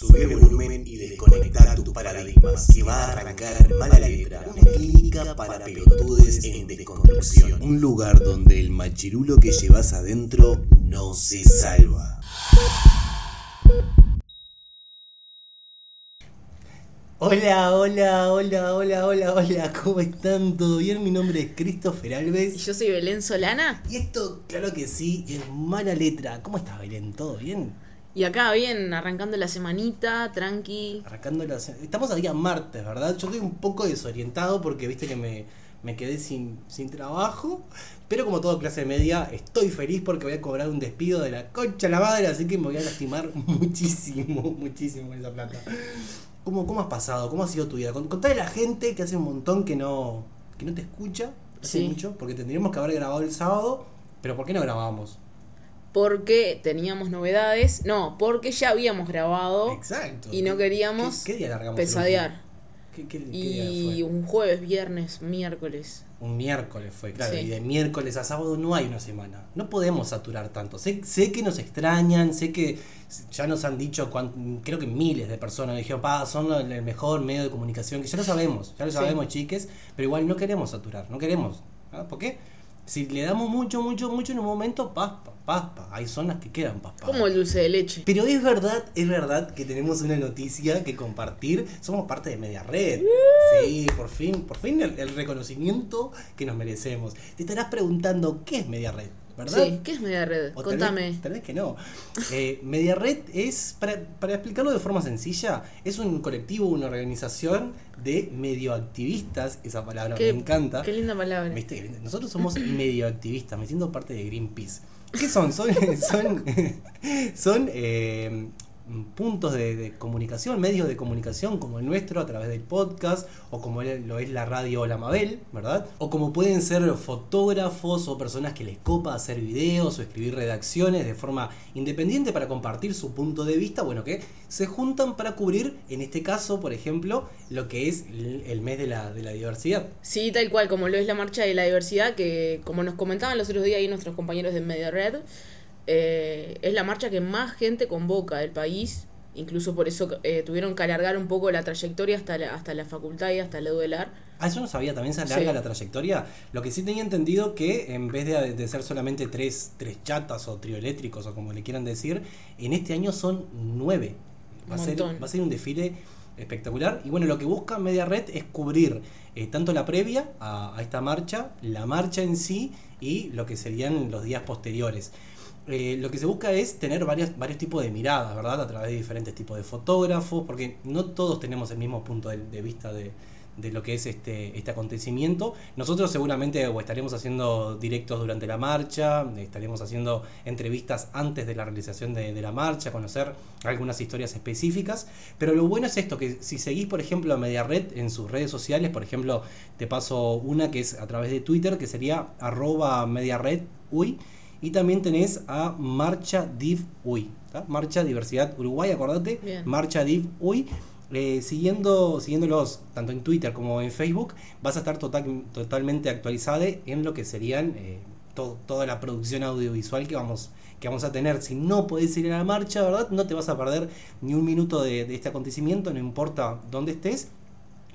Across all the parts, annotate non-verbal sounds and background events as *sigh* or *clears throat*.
Subir el volumen y desconectar tus paradigmas, que va a arrancar mala letra. Una clínica para pelotudes en desconstrucción. Un lugar donde el machirulo que llevas adentro no se salva. Hola, hola, hola, hola, hola, hola, ¿cómo están? ¿Todo bien? Mi nombre es Christopher Y Alves. yo soy Belén Solana. Y esto, claro que sí, es mala letra. ¿Cómo estás, Belén? ¿Todo bien? Y acá bien, arrancando la semanita, tranqui. Arrancando la... Estamos a día martes, ¿verdad? Yo estoy un poco desorientado porque viste que me, me quedé sin, sin trabajo. Pero como todo clase media, estoy feliz porque voy a cobrar un despido de la concha a la madre, así que me voy a lastimar *laughs* muchísimo, muchísimo esa plata. ¿Cómo, ¿Cómo has pasado? ¿Cómo ha sido tu vida? Con- Contale a la gente que hace un montón que no, que no te escucha, hace Sí. mucho, porque tendríamos que haber grabado el sábado, pero ¿por qué no grabamos? Porque teníamos novedades. No, porque ya habíamos grabado Exacto. y no queríamos ¿Qué, qué día pesadear. último? ¿Qué, qué- qué día fue? Y un jueves, viernes, miércoles. Un miércoles fue, claro, Sí. y de miércoles a sábado no hay una semana. No podemos saturar tanto. Sé, sé que nos extrañan, sé que ya nos han dicho, cuan- creo que miles de personas dijeron, pa, son el mejor medio de comunicación, que ya lo sabemos, ya lo Sí. sabemos, chiques, pero igual no queremos saturar, no queremos. ¿ah? ¿Por qué? Si le damos mucho, mucho, mucho en un momento, paspa, paspa. Hay zonas que quedan paspa. Como el dulce de leche. Pero es verdad, es verdad que tenemos una noticia que compartir. Somos parte de Media Red. Sí, por fin, por fin el, el reconocimiento que nos merecemos. Te estarás preguntando qué es Media Red, ¿verdad? Sí, ¿qué es media red? O tal Contame. vez- Tal vez, que no. Eh, Media Red es, para, para explicarlo de forma sencilla, es un colectivo, una organización de medioactivistas. Esa palabra Qué, me encanta. qué linda palabra. ¿Viste? Nosotros somos medio activistas, me siento parte de Greenpeace. ¿Qué son? Son, *laughs* son, *laughs* son eh, puntos de, comunicación, medios de comunicación como el nuestro a través del podcast, o como lo es la radio La Mabel, ¿verdad? O como pueden ser fotógrafos o personas que les copa hacer videos o escribir redacciones de forma independiente para compartir su punto de vista, bueno, que se juntan para cubrir, en este caso, por ejemplo, lo que es el el mes de la, de la diversidad. Sí, tal cual, como lo es la marcha de la diversidad, que como nos comentaban los otros días ahí nuestros compañeros de Media Red, eh, es la marcha que más gente convoca del país. Incluso por eso eh, tuvieron que alargar un poco la trayectoria hasta la, hasta la facultad y hasta la UDELAR. Ah, eso no sabía, también se alarga Sí. la trayectoria. Lo que sí tenía entendido que en vez de, de ser solamente tres, tres chatas o trioeléctricos o como le quieran decir, en este año son nueve. Va, a ser, va a ser un desfile espectacular. Y bueno, lo que busca Media Red es cubrir eh, tanto la previa a, a esta marcha, la marcha en sí y lo que serían los días posteriores. Eh, lo que se busca es tener varias, varios tipos de miradas, ¿verdad? A través de diferentes tipos de fotógrafos, porque no todos tenemos el mismo punto de, vista de, de lo que es este, este acontecimiento. Nosotros seguramente estaremos haciendo directos durante la marcha, estaremos haciendo entrevistas antes de la realización de, la marcha, conocer algunas historias específicas. Pero lo bueno es esto, que si seguís, por ejemplo, a Media Red en sus redes sociales, por ejemplo, te paso una que es a través de Twitter, que sería arroba Media Red Uy. Y también tenés a Marcha Div Uy. ¿tá? Marcha Diversidad Uruguay, acordate. Bien. Marcha Div Uy. Eh, siguiendo, siguiéndolos tanto en Twitter como en Facebook, vas a estar total- totalmente actualizada en lo que serían eh, to- toda la producción audiovisual que vamos, que vamos a tener. Si no podés ir a la marcha, ¿verdad? No te vas a perder ni un minuto de, de este acontecimiento, no importa dónde estés.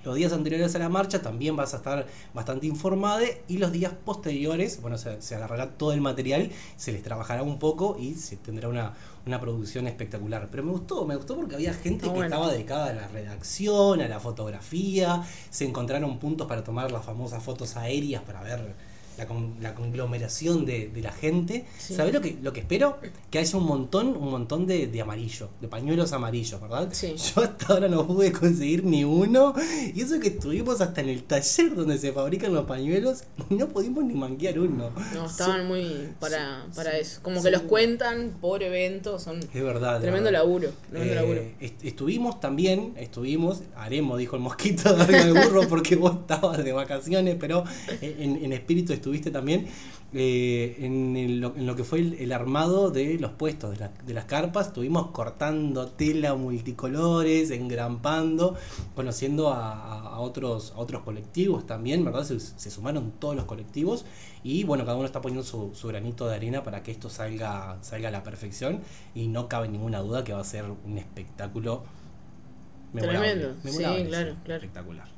Los días anteriores a la marcha también vas a estar bastante informada y los días posteriores, bueno, se, se agarrará todo el material, se les trabajará un poco y se tendrá una, una producción espectacular. Pero me gustó, me gustó porque había gente que estaba dedicada a la redacción, a la fotografía, se encontraron puntos para tomar las famosas fotos aéreas para ver la, con- la conglomeración de, de la gente. Sí. ¿Sabés lo que, lo que espero? Que haya un montón, un montón de, de amarillo, de pañuelos amarillos, ¿verdad? Sí. *laughs* Yo hasta ahora no pude conseguir ni uno. Y eso que estuvimos hasta en el taller donde se fabrican los pañuelos y no pudimos ni manquear uno. No, estaban muy para, para sí, eso. Como que los cuentan por evento, son Es verdad. tremendo verdad. laburo. Tremendo Eh, laburo. est- estuvimos también, estuvimos, haremos, dijo el mosquito *laughs* de arriba del burro porque vos estabas de vacaciones, pero en, en espíritu estuviste también, eh, en, lo que fue el, armado de los puestos, de, las carpas. Estuvimos cortando tela multicolores, engrampando, conociendo a, otros, a otros colectivos también, ¿verdad? Se, sumaron todos los colectivos y bueno, cada uno está poniendo su, granito de arena para que esto salga, salga a la perfección y no cabe ninguna duda que va a ser un espectáculo Tremendo, sí, claro, claro. Espectacular.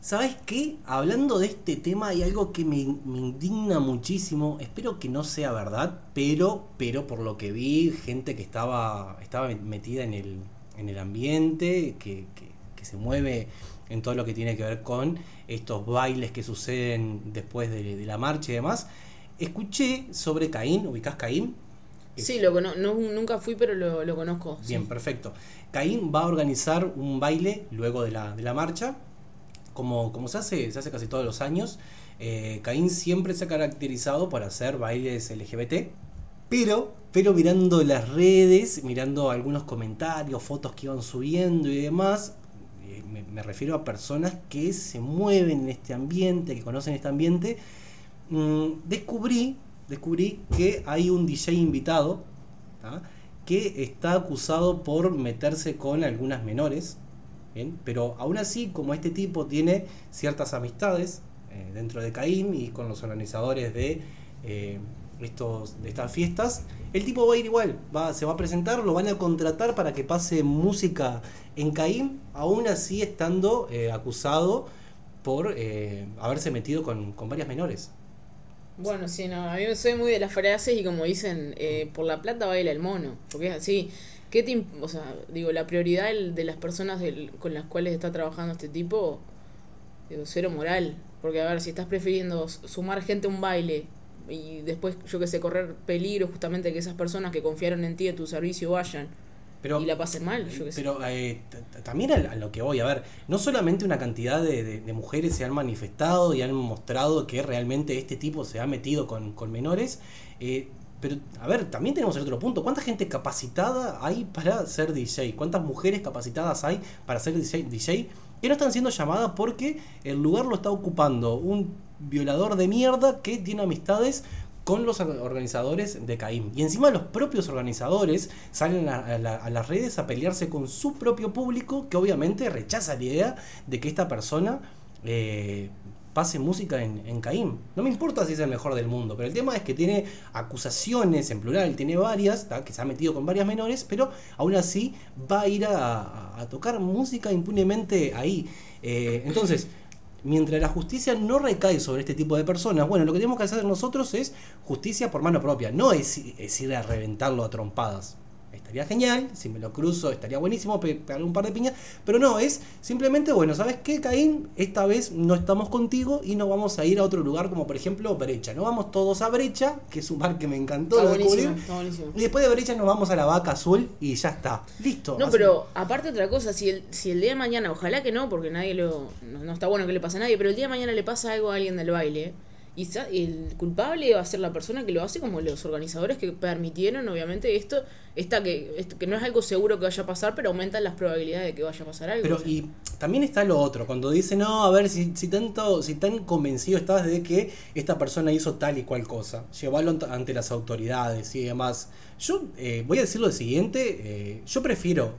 ¿Sabes qué? Hablando de este tema hay algo que me, indigna muchísimo. Espero que no sea verdad, pero, pero por lo que vi, gente que estaba, estaba metida en el, en el ambiente, que, se mueve en todo lo que tiene que ver con estos bailes que suceden después de, la marcha y demás. Escuché sobre Caín, ¿ubicás Caín? Sí, lo no, nunca fui, pero lo, conozco. Bien, perfecto. Caín va a organizar un baile luego de la, de la marcha como, se, hace, se hace casi todos los años, eh, Caín siempre se ha caracterizado por hacer bailes LGBT, pero, pero mirando las redes, mirando algunos comentarios, fotos que iban subiendo y demás, eh, me, refiero a personas que se mueven en este ambiente, que conocen este ambiente, mm, descubrí, descubrí que hay un DJ invitado que está acusado por meterse con algunas menores pero aún así, como este tipo tiene ciertas amistades eh, dentro de Caín y con los organizadores de, eh, estos, de estas fiestas, el tipo va a ir igual, va, se va a presentar, lo van a contratar para que pase música en Caín, aún así estando eh, acusado por haberse metido con, con varias menores. Bueno, sí, no, a mí soy muy de las frases y como dicen, por la plata baila el mono, porque es así. ¿Qué te, o sea, digo, la prioridad de las personas con las cuales está trabajando este tipo, digo, cero moral. Porque, a ver, si estás prefiriendo sumar gente a un baile y después, yo que sé, correr peligro justamente que esas personas que confiaron en ti, de tu servicio, vayan y la pasen mal, yo que sé. Pero eh, también a, lo que voy, a ver, no solamente una cantidad de, mujeres se han manifestado y han mostrado que realmente este tipo se ha metido con, con menores, eh, pero, a ver, también tenemos el otro punto. ¿Cuánta gente capacitada hay para ser DJ? ¿Cuántas mujeres capacitadas hay para ser DJ? Que no están siendo llamadas porque el lugar lo está ocupando un violador de mierda que tiene amistades con los organizadores de Caim. Y encima los propios organizadores salen a, las redes a pelearse con su propio público que obviamente rechaza la idea de que esta persona eh, pase música en, Caín. No me importa si es el mejor del mundo, pero el tema es que tiene acusaciones en plural, tiene varias, que se ha metido con varias menores, pero aún así va a ir a, tocar música impunemente ahí. Eh, entonces, mientras la justicia no recae sobre este tipo de personas, bueno, lo que tenemos que hacer nosotros es justicia por mano propia, no es, es ir a reventarlo a trompadas estaría genial, si me lo cruzo estaría buenísimo, pegarle un par de piñas, pero no, es simplemente, bueno, ¿sabes qué, Caín? Esta vez no estamos contigo y no vamos a ir a otro lugar como por ejemplo Brecha, no vamos todos a Brecha, que es un bar que me encantó descubrir, y después de Brecha nos vamos a la Vaca Azul y ya está, listo. No, pero aparte otra cosa, si el, si el día de mañana, ojalá que no, porque nadie lo, no, no está bueno que le pase a nadie, pero el día de mañana le pasa algo a alguien del baile, y el culpable va a ser la persona que lo hace, como los organizadores que permitieron, obviamente, esto, esta que, que no es algo seguro que vaya a pasar, pero aumentan las probabilidades de que vaya a pasar algo. Pero y también está lo otro, cuando dice, no, a ver, si, si tanto, si tan convencido estás de que esta persona hizo tal y cual cosa, llevarlo ante las autoridades y demás. Yo eh, voy a decir lo siguiente, eh, yo prefiero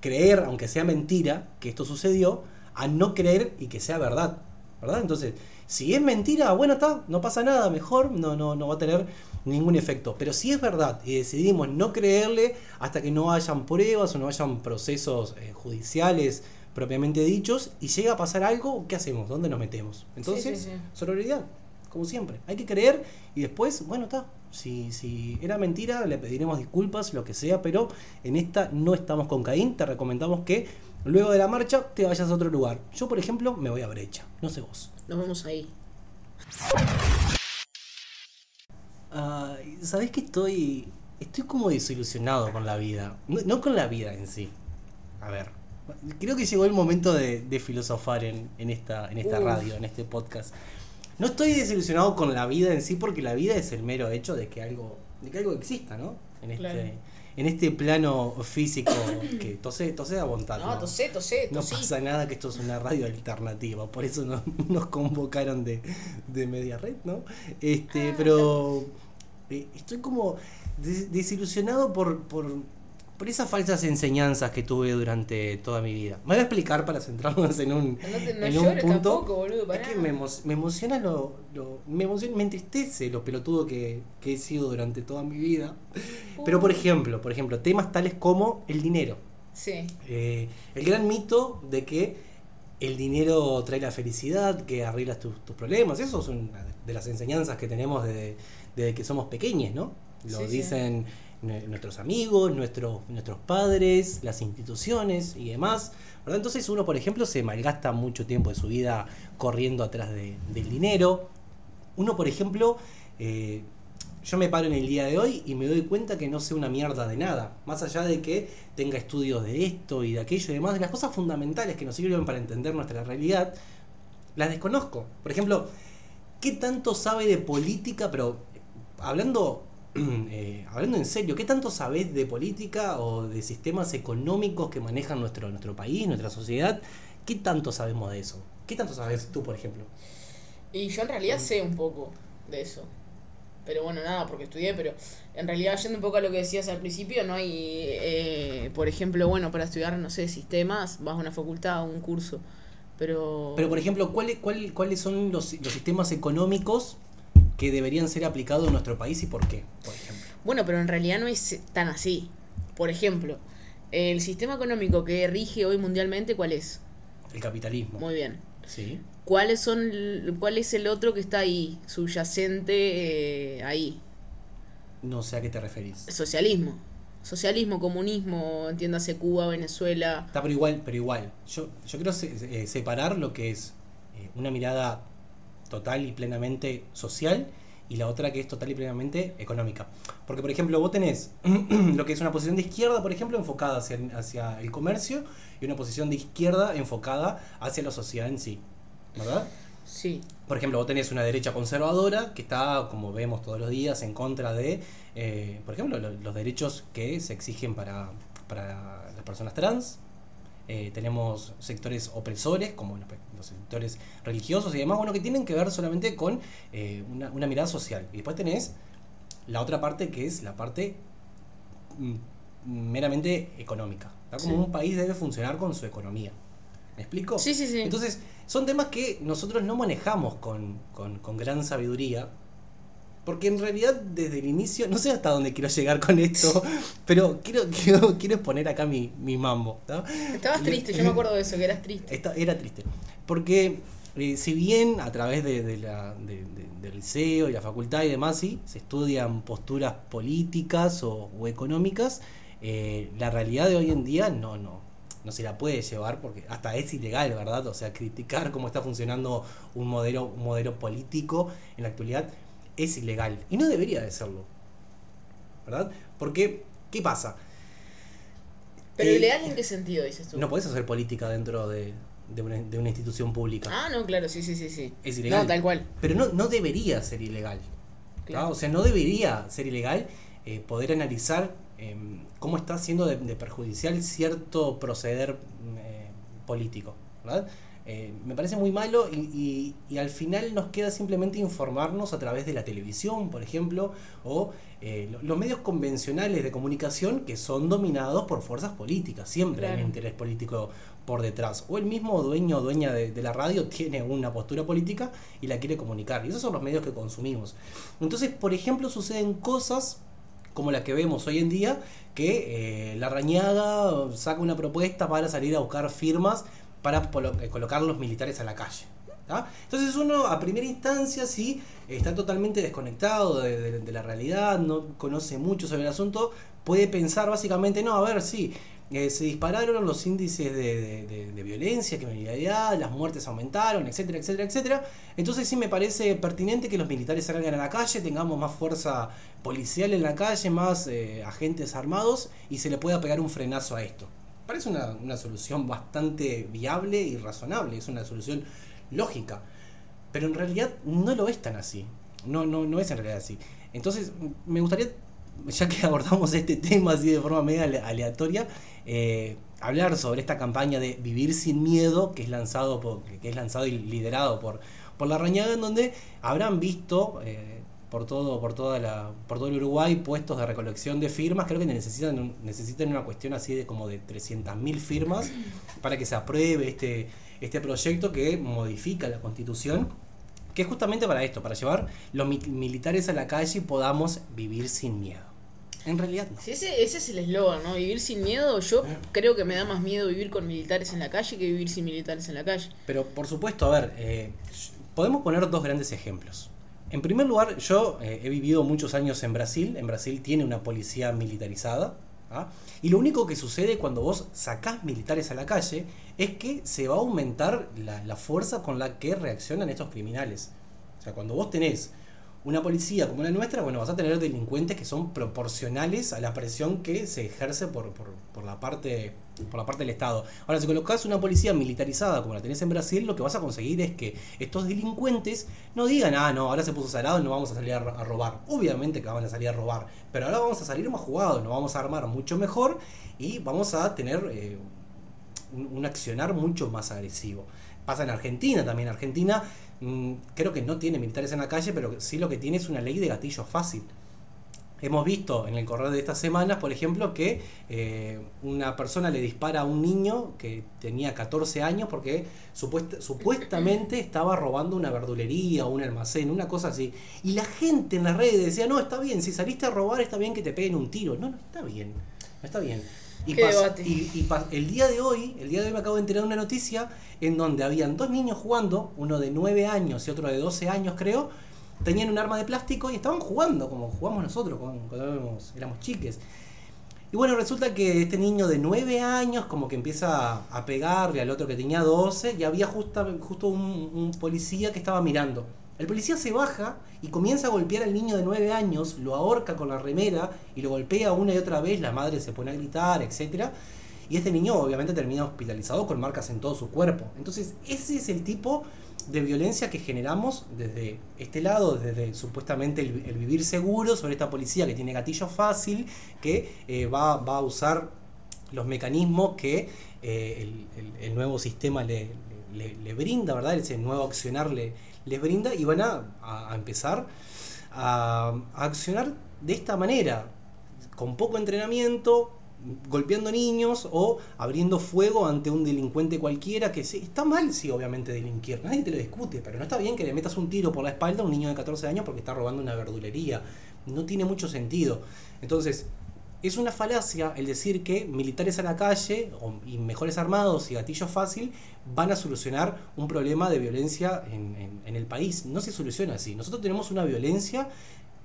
creer, aunque sea mentira, que esto sucedió, a no creer y que sea verdad. ¿Verdad? Entonces, si es mentira, bueno, está, no pasa nada, mejor, no, no, no va a tener ningún efecto. Pero si es verdad y decidimos no creerle hasta que no hayan pruebas o no hayan procesos eh, judiciales propiamente dichos y llega a pasar algo, ¿qué hacemos? ¿Dónde nos metemos? Entonces, sí, como siempre. Hay que creer y después, bueno, está. Si, si era mentira, le pediremos disculpas, lo que sea, pero en esta no estamos con Caín. Te recomendamos que luego de la marcha te vayas a otro lugar. Yo, por ejemplo, me voy a Brecha. No sé vos. Nos vemos ahí. ¿Sabés que estoy. Estoy como desilusionado con la vida. No, con la vida en sí. A ver. Creo que llegó el momento de, filosofar en, esta, en esta radio, en este podcast. No estoy desilusionado con la vida en sí porque la vida es el mero hecho de que algo, de que algo exista, ¿no? En este, en este plano físico que tosé, tosé a voluntad. No, tosé, tosé, No tosí. pasa nada que esto es una radio alternativa, por eso no- *laughs* nos convocaron de, de Media Red, ¿no? Este, Ah, pero eh, estoy como des- desilusionado por, por, por esas falsas enseñanzas que tuve durante toda mi vida. Me voy a explicar para centrarnos en un, No, te- no en un punto. tampoco, boludo, es que me, emo- me emociona lo, lo- me emociona, me entristece lo pelotudo que, que he sido durante toda mi vida. Pero por Uh. ejemplo, por ejemplo, temas tales como el dinero. Sí. Eh, el gran mito de que el dinero trae la felicidad, que arreglas tus, tus problemas, eso es una de las enseñanzas que tenemos desde, desde que somos pequeños, ¿no? Lo Sí, dicen nuestros amigos, nuestros, nuestros padres, las instituciones y demás. Entonces uno, por ejemplo, se malgasta mucho tiempo de su vida corriendo atrás de- del dinero. Uno, por ejemplo, eh, yo me paro en el día de hoy y me doy cuenta que no sé una mierda de nada. Más allá de que tenga estudios de esto y de aquello y demás, de las cosas fundamentales que nos sirven para entender nuestra realidad, las desconozco. Por ejemplo, ¿qué tanto sabe de política? Pero hablando, *clears throat* eh, hablando en serio, ¿qué tanto sabes de política o de sistemas económicos que manejan nuestro, nuestro país, nuestra sociedad? ¿Qué tanto sabemos de eso? ¿Qué tanto sabes tú, por ejemplo? Y yo en realidad sé un poco de eso. Pero bueno, nada, porque estudié, pero en realidad yendo un poco a lo que decías al principio, no hay, eh, por ejemplo, bueno, para estudiar, no sé, sistemas, vas a una facultad, a un curso. Pero... Pero, por ejemplo, ¿cuáles, cuál- cuáles son los, los sistemas económicos que deberían ser aplicados en nuestro país y por qué, por ejemplo? Bueno, pero en realidad no es tan así. Por ejemplo, el sistema económico que rige hoy mundialmente, ¿cuál es? El capitalismo. Muy bien. Sí. ¿Cuáles son, ¿Cuál es el otro que está ahí, subyacente eh, ahí? No sé a qué te referís. Socialismo. Socialismo, comunismo, entiéndase Cuba, Venezuela. Está, pero igual, pero igual. Yo, yo quiero se- eh, separar lo que es eh, una mirada total y plenamente social y la otra que es total y plenamente económica. Porque, por ejemplo, vos tenés *clears throat* lo que es una posición de izquierda, por ejemplo, enfocada hacia, hacia el comercio y una posición de izquierda enfocada hacia la sociedad en sí. ¿Verdad? Sí. Por ejemplo, vos tenés una derecha conservadora que está, como vemos todos los días, en contra de, eh, por ejemplo, lo- los derechos que se exigen para, para las personas trans. Eh, tenemos sectores opresores, como los, los sectores religiosos y demás, bueno, que tienen que ver solamente con eh, una, una mirada social. Y después tenés la otra parte que es la parte mm, meramente económica. ¿tá? Como Sí. un país debe funcionar con su economía. ¿Me explico? Sí, sí, sí. Entonces, son temas que nosotros no manejamos con, con- con gran sabiduría. Porque en realidad, desde el inicio, no sé hasta dónde quiero llegar con esto, *laughs* pero quiero, quiero, quiero exponer acá mi, mi mambo. ¿tá? Estabas triste, yo me *laughs* acuerdo de eso, que eras triste. Esta- era triste. Porque eh, si bien a través de, de la, de- de- del liceo y la facultad y demás, sí, se estudian posturas políticas o, o económicas, eh, la realidad de hoy en día no, no, no se la puede llevar porque hasta es ilegal, ¿verdad? O sea, criticar cómo está funcionando un modelo, un modelo político en la actualidad es ilegal. Y no debería de serlo. ¿Verdad? Porque, ¿qué pasa? Pero Eh, ilegal en qué sentido dices tú? No podés hacer política dentro de, de una, de una institución pública. Ah, no, claro, sí, sí, sí, sí. Es ilegal. No, tal cual. Pero no, no debería ser ilegal. O sea, no debería ser ilegal eh, poder analizar eh, cómo está siendo de, de perjudicial cierto proceder mm, eh, político. ¿verdad? Eh, me parece muy malo y, y- y al final nos queda simplemente informarnos a través de la televisión, por ejemplo, o eh, lo- los medios convencionales de comunicación que son dominados por fuerzas políticas. Siempre hay un interés político por detrás. O el mismo dueño o dueña de, de la radio tiene una postura política y la quiere comunicar. Y esos son los medios que consumimos. Entonces, por ejemplo, suceden cosas como las que vemos hoy en día, que eh, la Rañaga saca una propuesta para salir a buscar firmas para eh, colocar los militares a la calle. Entonces uno a primera instancia sí está totalmente desconectado de, la realidad, no conoce mucho sobre el asunto, puede pensar básicamente, no, a ver, sí, eh, se dispararon los índices de- de violencia, criminalidad, las muertes aumentaron, etcétera, etcétera, etcétera. Entonces sí me parece pertinente que los militares salgan a la calle, tengamos más fuerza policial en la calle, más eh, agentes armados y se le pueda pegar un frenazo a esto. Parece una, una solución bastante viable y razonable, es una solución lógica. Pero en realidad no lo es tan así. No, no, no es en realidad así. Entonces, me gustaría ya que *laughs* abordamos este tema así de forma media aleatoria, eh, hablar sobre esta campaña de Vivir sin Miedo, que es lanzado, por, que es lanzado y liderado por, por La Rañaga, en donde habrán visto eh, por, todo, por, toda la, por todo el Uruguay puestos de recolección de firmas. Creo que necesitan, necesitan una cuestión así de como de 300.000 firmas para que se apruebe este, este proyecto que modifica la constitución que es justamente para esto, para llevar los militares a la calle y podamos vivir sin miedo. En realidad no. ese, ese es el eslogan, ¿no? Vivir sin miedo. Yo creo que me da más miedo vivir con militares en la calle que vivir sin militares en la calle. Pero por supuesto, a ver, eh, podemos poner dos grandes ejemplos. En primer lugar, yo eh, he vivido muchos años en Brasil. En Brasil tiene una policía militarizada. ¿ah? Y lo único que sucede cuando vos sacás militares a la calle es que se va a aumentar la, fuerza con la que reaccionan estos criminales. O sea, cuando vos tenés una policía como la nuestra, bueno, vas a tener delincuentes que son proporcionales a la presión que se ejerce por, por, la, parte, por la parte del Estado. Ahora, si colocas una policía militarizada como la tenés en Brasil, lo que vas a conseguir es que estos delincuentes no digan, ah, no, ahora se puso salado, no vamos a salir a, robar. Obviamente que van a salir a robar, pero ahora vamos a salir más jugados, nos vamos a armar mucho mejor y vamos a tener eh, un accionar mucho más agresivo. Pasa en Argentina también. Argentina Mm, creo que no tiene militares en la calle, pero sí lo que tiene es una ley de gatillo fácil. Hemos visto en el correo de estas semanas, por ejemplo, que eh, una persona le dispara a un niño que tenía 14 años porque supuestamente estaba robando una verdulería o un almacén, una cosa así. Y la gente en las redes decía, no, está bien, si saliste a robar está bien que te peguen un tiro. No, no está bien, no está bien. Y, y, el día de hoy, el día de hoy me acabo de enterar de una noticia en donde habían dos niños jugando, uno de 9 años y otro de 12 años creo, tenían un arma de plástico y estaban jugando como jugamos nosotros cuando éramos, chiques. Y bueno, resulta que este niño de 9 años como que empieza a pegarle al otro que tenía 12 y había justo, justo un, un policía que estaba mirando. El policía se baja y comienza a golpear al niño de 9 años, lo ahorca con la remera y lo golpea una y otra vez, la madre se pone a gritar, etc. Y este niño obviamente termina hospitalizado con marcas en todo su cuerpo. Entonces ese es el tipo de violencia que generamos desde este lado, desde supuestamente el, vivir seguro, sobre esta policía que tiene gatillo fácil, que eh, va, a usar los mecanismos que eh, el, nuevo sistema le, le, brinda, ¿verdad? Ese nuevo accionar le, les brinda y van a, empezar a, accionar de esta manera, con poco entrenamiento, golpeando niños o abriendo fuego ante un delincuente cualquiera que sí, está mal, sí, obviamente delinquir, nadie te lo discute, pero no está bien que le metas un tiro por la espalda a un niño de 14 años porque está robando una verdulería, no tiene mucho sentido. Entonces, es una falacia el decir que militares a la calle y mejores armados y gatillo fácil van a solucionar un problema de violencia en, el país. No se soluciona así. Nosotros tenemos una violencia,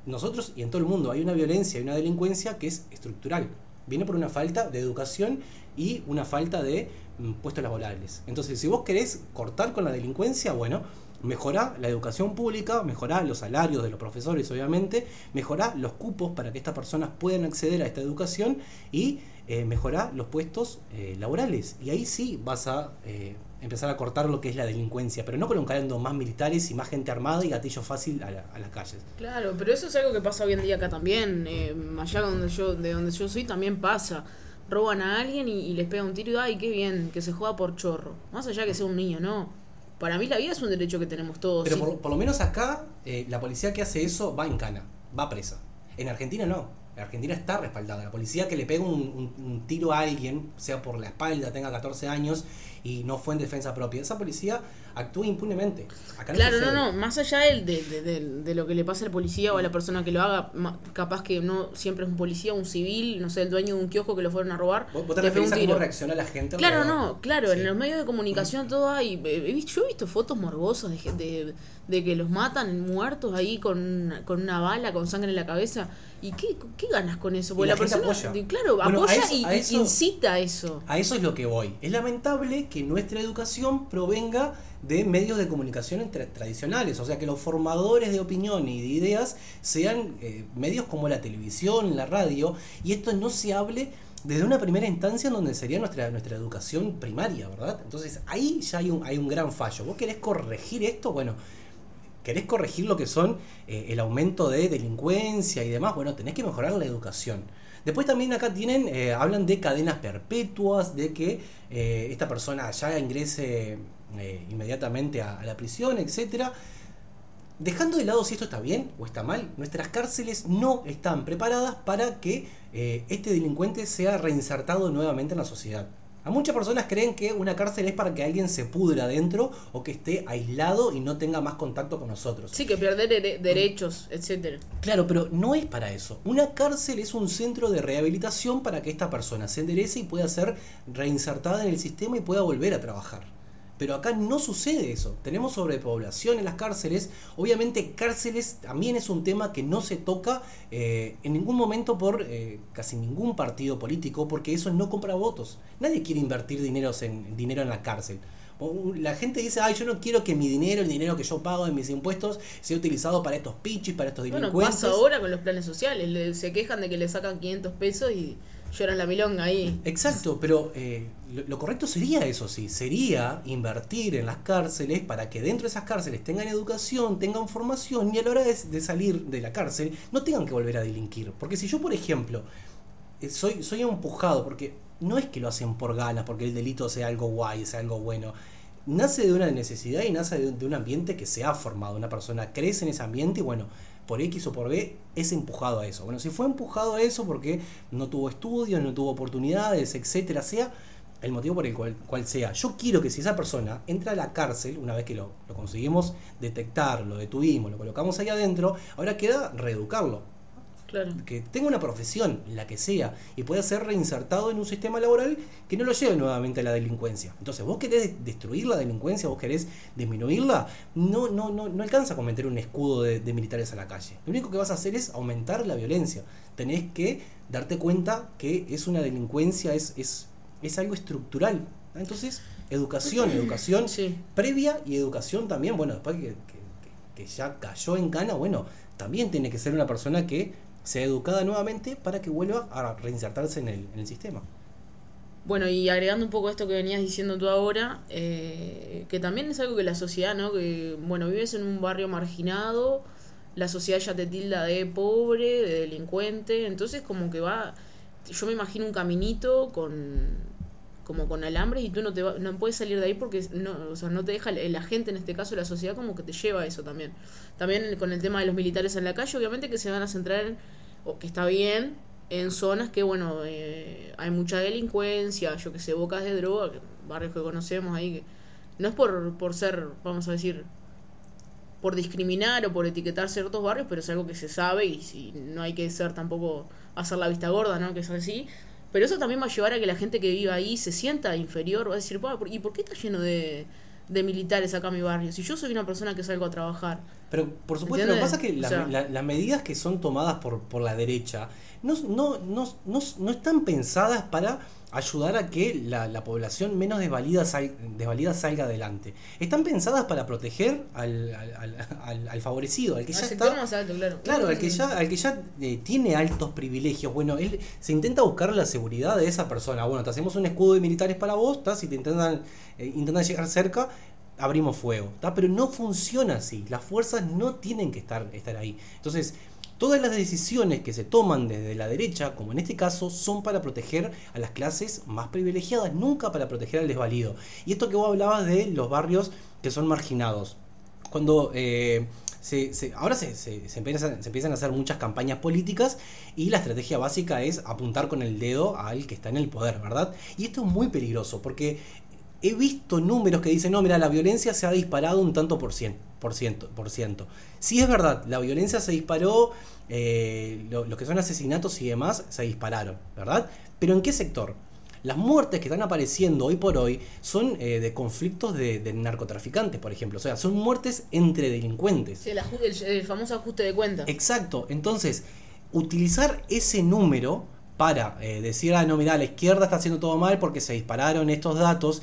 nosotros y en todo el mundo hay una violencia y una delincuencia que es estructural. Viene por una falta de educación y una falta de mm, puestos laborales. Entonces, si vos querés cortar con la delincuencia, bueno, Mejorá la educación pública, mejorá los salarios de los profesores, obviamente, mejorá los cupos para que estas personas puedan acceder a esta educación y eh, mejorá los puestos eh, laborales. Y ahí sí vas a eh, empezar a cortar lo que es la delincuencia, pero no colocando más militares y más gente armada y gatillo fácil a, las calles. Claro, pero eso es algo que pasa hoy en día acá también. allá donde yo, de donde yo soy también pasa roban a alguien y, y, les pega un tiro y ay, qué bien, que se juega por chorro. Más allá que sea un niño, no. Para mí la vida es un derecho que tenemos todos. Pero por, lo menos acá, eh, la policía que hace eso va en cana, va presa. En Argentina no. Argentina está respaldada. La policía que le pega un, tiro a alguien, sea por la espalda, tenga 14 años y no fue en defensa propia, esa policía actúa impunemente. claro, no, no, más allá de, de, lo que le pasa al policía o a la persona que lo haga, capaz que no siempre es un policía, un civil, no sé, el dueño de un kiosco que lo fueron a robar. ¿Vos, te refieres a cómo reacciona la gente? Claro, no, claro, en los medios de comunicación todo hay. Yo he visto fotos morbosas de, de, de que los matan muertos ahí con, con una bala, con sangre en la cabeza. ¿Y qué, qué ganas con eso? Porque la, persona, apoya. Claro, apoya y, incita a eso. A eso es lo que voy. Es lamentable que nuestra educación provenga de medios de comunicación tradicionales, o sea, que los formadores de opinión y de ideas sean eh, medios como la televisión, la radio, y esto no se hable desde una primera instancia en donde sería nuestra, nuestra educación primaria, ¿verdad? Entonces ahí ya hay un, hay un gran fallo. ¿Vos querés corregir esto? Bueno, querés corregir lo que son eh, el aumento de delincuencia y demás, bueno, tenés que mejorar la educación. Después también acá tienen, eh, hablan de cadenas perpetuas, de que eh, esta persona ya ingrese inmediatamente a, la prisión, etcétera. Dejando de lado si esto está bien o está mal, nuestras cárceles no están preparadas para que este delincuente sea reinsertado nuevamente en la sociedad. A muchas personas creen que una cárcel es para que alguien se pudra adentro o que esté aislado y no tenga más contacto con nosotros. Sí, que perder derechos, etcétera. Claro, pero no es para eso. Una cárcel es un centro de rehabilitación para que esta persona se enderece y pueda ser reinsertada en el sistema y pueda volver a trabajar. Pero acá no sucede eso. Tenemos sobrepoblación en las cárceles. Obviamente cárceles también es un tema que no se toca eh, en ningún momento por eh, casi ningún partido político porque eso no compra votos. Nadie quiere invertir dinero en, dinero en la cárcel. La gente dice, ay, yo no quiero que mi dinero, el dinero que yo pago en mis impuestos, sea utilizado para estos pichis, para estos delincuentes. Bueno, pasa ahora con los planes sociales. se quejan de que le sacan 500 pesos y lloran la milonga ahí. Exacto, pero eh, lo, correcto sería eso, sí, sería invertir en las cárceles para que dentro de esas cárceles tengan educación, tengan formación y a la hora de, salir de la cárcel no tengan que volver a delinquir. Porque si yo, por ejemplo, eh, soy, soy empujado, porque no es que lo hacen por ganas, porque el delito sea algo guay, sea algo bueno. Nace de una necesidad y nace de, de un ambiente que se ha formado. Una persona crece en ese ambiente y bueno, por X o por B es empujado a eso. Bueno, si fue empujado a eso porque no tuvo estudios, no tuvo oportunidades, etcétera, sea el motivo por el cual, sea. Yo quiero que si esa persona entra a la cárcel, una vez que lo, lo conseguimos detectar, lo detuvimos, lo colocamos ahí adentro, ahora queda reeducarlo que tenga una profesión, la que sea, y pueda ser reinsertado en un sistema laboral que no lo lleve nuevamente a la delincuencia. Entonces, vos querés destruir la delincuencia, vos querés disminuirla, no, no, no, no alcanza con meter un escudo de, militares a la calle. Lo único que vas a hacer es aumentar la violencia. Tenés que darte cuenta que es una delincuencia, es, es, es algo estructural. Entonces, educación, educación previa y educación también, bueno, después que, que ya cayó en cana, bueno, también tiene que ser una persona que sea educada nuevamente para que vuelva a reinsertarse en el, en el sistema. Bueno, y agregando un poco esto que venías diciendo tú ahora, eh, que también es algo que la sociedad, ¿no? Que, bueno, vives en un barrio marginado, la sociedad ya te tilda de pobre, de delincuente, entonces como que va, yo me imagino un caminito con como con alambres y tú no te no puedes salir de ahí porque no, o sea, no te deja la gente, en este caso la sociedad, como que te lleva a eso también. También con el tema de los militares en la calle, obviamente que se van a centrar, o que está bien, en zonas que, bueno, eh, hay mucha delincuencia, yo que sé, bocas de droga, barrios que conocemos ahí, que no es por, por ser, vamos a decir, por discriminar o por etiquetar ciertos barrios, pero es algo que se sabe y si no hay que ser tampoco hacer la vista gorda, ¿no? Que es así. Pero eso también va a llevar a que la gente que vive ahí se sienta inferior, va a decir, ¿y por qué está lleno de, de militares acá en mi barrio? Si yo soy una persona que salgo a trabajar. Pero por supuesto, lo que pasa es que las medidas que son tomadas por, por la derecha no, no, no, no, están pensadas para ayudar a que la, población menos desvalida, desvalida salga adelante. Están pensadas para proteger al, al, al, favorecido, al que ya está. claro. Claro, al que ya, al que ya eh, tiene altos privilegios. Bueno, él se intenta buscar la seguridad de esa persona. Bueno, te hacemos un escudo de militares para vos, si te intentan, eh, intentan llegar cerca, abrimos fuego. Pero no funciona así. Las fuerzas no tienen que estar, estar ahí. Entonces, Todas las decisiones que se toman desde la derecha, como en este caso, son para proteger a las clases más privilegiadas, nunca para proteger al desvalido. Y esto que vos hablabas de los barrios que son marginados. Cuando eh, se, ahora se, empiezan, a hacer muchas campañas políticas y la estrategia básica es apuntar con el dedo al que está en el poder, ¿verdad? Y esto es muy peligroso porque he visto números que dicen, no, mira, la violencia se ha disparado un tanto por ciento. Por ciento, por ciento. Sí es verdad, la violencia se disparó, eh, lo, que son asesinatos y demás se dispararon, ¿verdad? Pero ¿en qué sector? Las muertes que están apareciendo hoy por hoy son eh, de conflictos de, narcotraficantes, por ejemplo. O sea, son muertes entre delincuentes. Sí, el, famoso ajuste de cuentas. Exacto. Entonces, utilizar ese número para eh, decir, ah, no, mira, la izquierda está haciendo todo mal porque se dispararon estos datos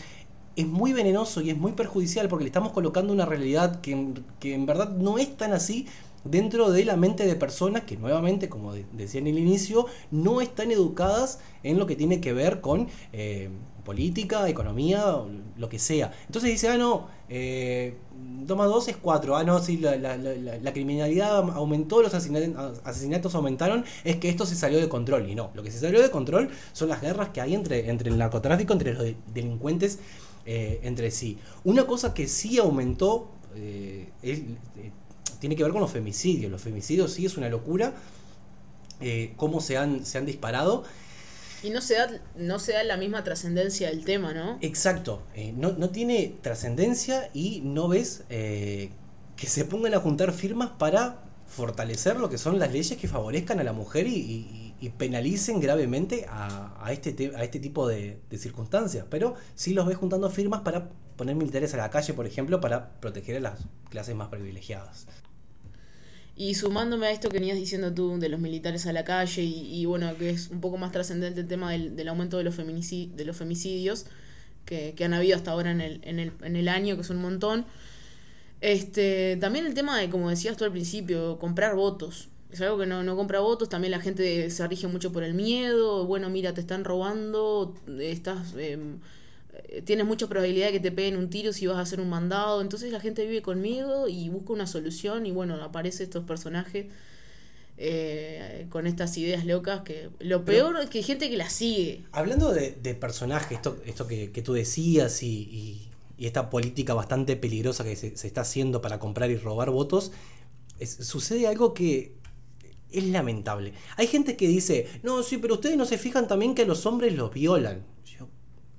es muy venenoso y es muy perjudicial porque le estamos colocando una realidad que, que, en verdad no es tan así dentro de la mente de personas que nuevamente, como decía en el inicio, no están educadas en lo que tiene que ver con eh, política, economía, lo que sea. Entonces dice, ah, no, eh, toma dos es cuatro, ah, no, la, la, la, criminalidad aumentó, los asesinatos, aumentaron, es que esto se salió de control. Y no, lo que se salió de control son las guerras que hay entre, entre el narcotráfico, entre los delincuentes eh, entre sí. Una cosa que sí aumentó eh, tiene que ver con los femicidios. Los femicidios sí es una locura, cómo se han, se han disparado. Y no se da, no se da la misma trascendencia del tema, ¿no? Exacto. Eh, no, tiene trascendencia y no ves eh, que se pongan a juntar firmas para fortalecer lo que son las leyes que favorezcan a la mujer y, penalicen gravemente a, este, a este tipo de, circunstancias. Pero sí los ves juntando firmas para poner militares a la calle, por ejemplo, para proteger a las clases más privilegiadas. Y sumándome a esto que venías diciendo tú de los militares a la calle y, bueno, que es un poco más trascendente el tema del, aumento de los, femicidios que, han habido hasta ahora en el, en, el, en el año, que es un montón. Este, también el tema de, como decías tú al principio, comprar votos. Es algo que no, no compra votos, también la gente se rige mucho por el miedo, bueno, mira, te están robando, estás... Em, eh, tienes mucha probabilidad de que te peguen un tiro si vas a hacer un mandado. Entonces la gente vive conmigo y busca una solución y bueno, aparecen estos personajes eh, con estas ideas locas que lo peor es que hay gente que las sigue. Hablando de, personajes, esto, esto que, tú decías y, esta política bastante peligrosa que se, está haciendo para comprar y robar votos, sucede algo que es lamentable. Hay gente que dice, no, sí, pero ustedes no se fijan también que a los hombres los violan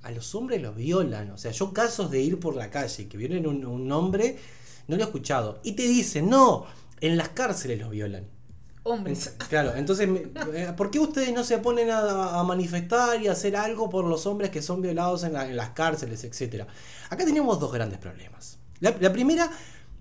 a los hombres los violan. O sea, yo casos de ir por la calle que violen un, un hombre, no lo he escuchado. Y te dicen, no, en las cárceles los violan. Hombres. Claro, entonces, eh, ¿por qué ustedes no se ponen a, manifestar y a hacer algo por los hombres que son violados en, las cárceles, etcétera? Acá tenemos dos grandes problemas. La, la primera,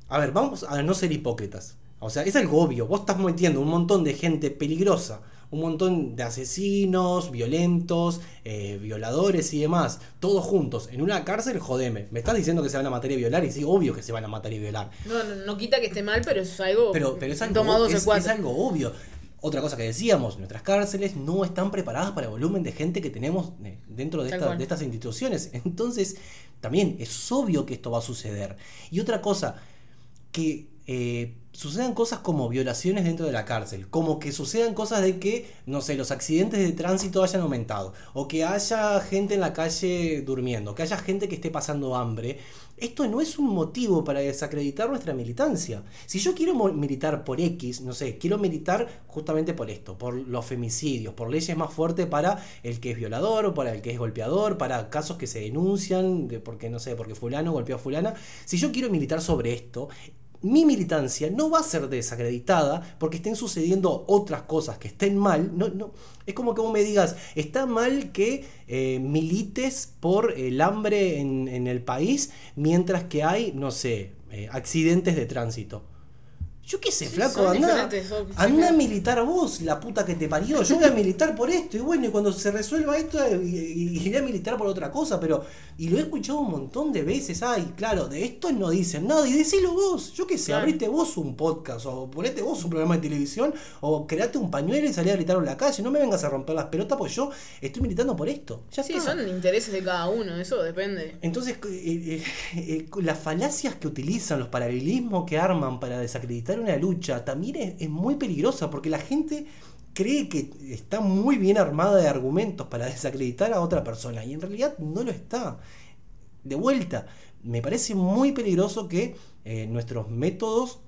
a ver, vamos a no ser hipócritas. O sea, es algo obvio. Vos estás metiendo un montón de gente peligrosa un montón de asesinos, violentos, eh, violadores y demás, todos juntos en una cárcel, jodeme. Me estás diciendo que se van a matar y violar y sí, obvio que se van a matar y violar. No, no, quita que esté mal, pero es algo. Pero, pero es, algo, es, algo obvio. Otra cosa que decíamos, nuestras cárceles no están preparadas para el volumen de gente que tenemos eh, dentro de, de estas instituciones. Entonces, también es obvio que esto va a suceder. Y otra cosa, que eh, sucedan cosas como violaciones dentro de la cárcel, como que sucedan cosas de que, no sé, los accidentes de tránsito hayan aumentado, o que haya gente en la calle durmiendo, que haya gente que esté pasando hambre, esto no es un motivo para desacreditar nuestra militancia. Si yo quiero militar por X, no sé, quiero militar justamente por esto, por los femicidios, por leyes más fuertes para el que es violador o para el que es golpeador, para casos que se denuncian, porque no sé, porque fulano golpeó a fulana. Si yo quiero militar sobre esto, mi militancia no va a ser desacreditada porque estén sucediendo otras cosas que estén mal. No, no, es como que vos me digas, está mal que eh, milites por el hambre en, el país mientras que hay, no sé, eh, accidentes de tránsito. Yo qué sé, flaco, anda, anda a militar vos, la puta que te parió. Yo voy a militar por esto, y bueno, y cuando se resuelva esto, eh, iré a militar por otra cosa, pero. Y lo he escuchado un montón de veces. Ay, claro, de esto no dicen nada, y decilo vos. Yo qué sé, abriste vos un podcast, o ponete vos un programa de televisión, o create un pañuelo y salí a gritar en la calle. No me vengas a romper las pelotas, pues yo estoy militando por esto. Ya sí, son intereses de cada uno, eso depende. Entonces, eh, eh, las falacias que utilizan, los paralelismos que arman para desacreditar una lucha también es, muy peligrosa porque la gente cree que está muy bien armada de argumentos para desacreditar a otra persona y en realidad no lo está. De vuelta, me parece muy peligroso que eh, nuestros métodos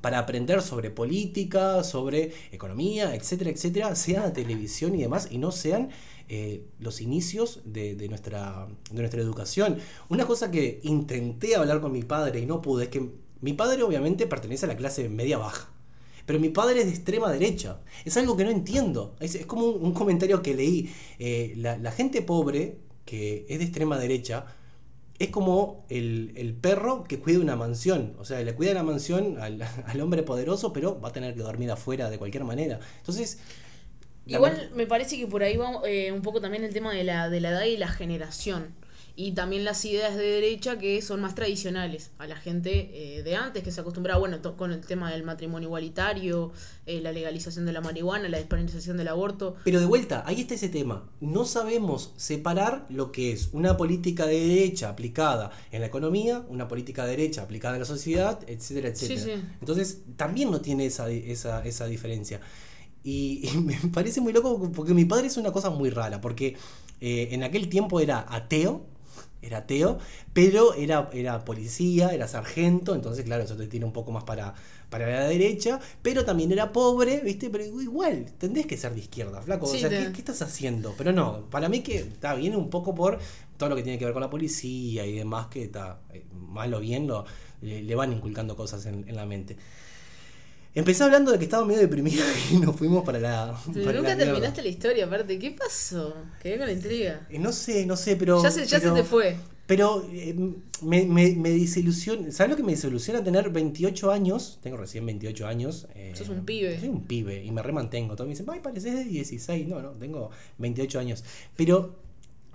para aprender sobre política, sobre economía, etcétera, etcétera, sean la televisión y demás y no sean eh, los inicios de, de, nuestra, de nuestra educación. Una cosa que intenté hablar con mi padre y no pude es que mi padre obviamente pertenece a la clase media baja. Pero mi padre es de extrema derecha. Es algo que no entiendo. Es, como un, comentario que leí. Eh, la, gente pobre, que es de extrema derecha, es como el, perro que cuida una mansión. O sea, le cuida la mansión *laughs* al, hombre poderoso, pero va a tener que dormir afuera de cualquier manera. Entonces... Igual me parece que por ahí va eh, un poco también el tema de la, de la edad y la generación. Y también las ideas de derecha que son más tradicionales a la gente eh, de antes que se acostumbraba, bueno, con el tema del matrimonio igualitario, eh, la legalización de la marihuana, la despenalización del aborto. Pero de vuelta, ahí está ese tema. No sabemos separar lo que es una política de derecha aplicada en la economía, una política de derecha aplicada en la sociedad, etcétera, etcétera. Sí, sí. Entonces, también no tiene esa, esa, esa diferencia. Y, *laughs* y me parece muy loco porque mi padre es una cosa muy rara, porque eh, en aquel tiempo era ateo, era ateo, pero era, era policía, era sargento, entonces claro, eso te tiene un poco más para, para la derecha, pero también era pobre, ¿viste? Pero igual, tendrías que ser de izquierda, flaco. Sí, o sea, te- ¿qué, qué estás haciendo? Pero no, para mí que está viene un poco por todo lo que tiene que ver con la policía y demás, que está, eh, mal o bien, lo, le, le van inculcando cosas en, en la mente. Empecé hablando de que estaba medio deprimido *laughs* y nos fuimos para la. Pero para nunca la terminaste la historia, aparte. ¿Qué pasó? Quedé con la intriga. Eh, No sé, no sé, pero. ya se, ya pero- se te fue. Pero eh, me, me, me desilusiona. ¿Sabes lo que me desilusiona tener 28 años? Tengo recién 28 años. eh, Sos un pibe. Soy un pibe y me remantengo. Todos me dicen, ay, pareces de 16. No, no, tengo 28 años. Pero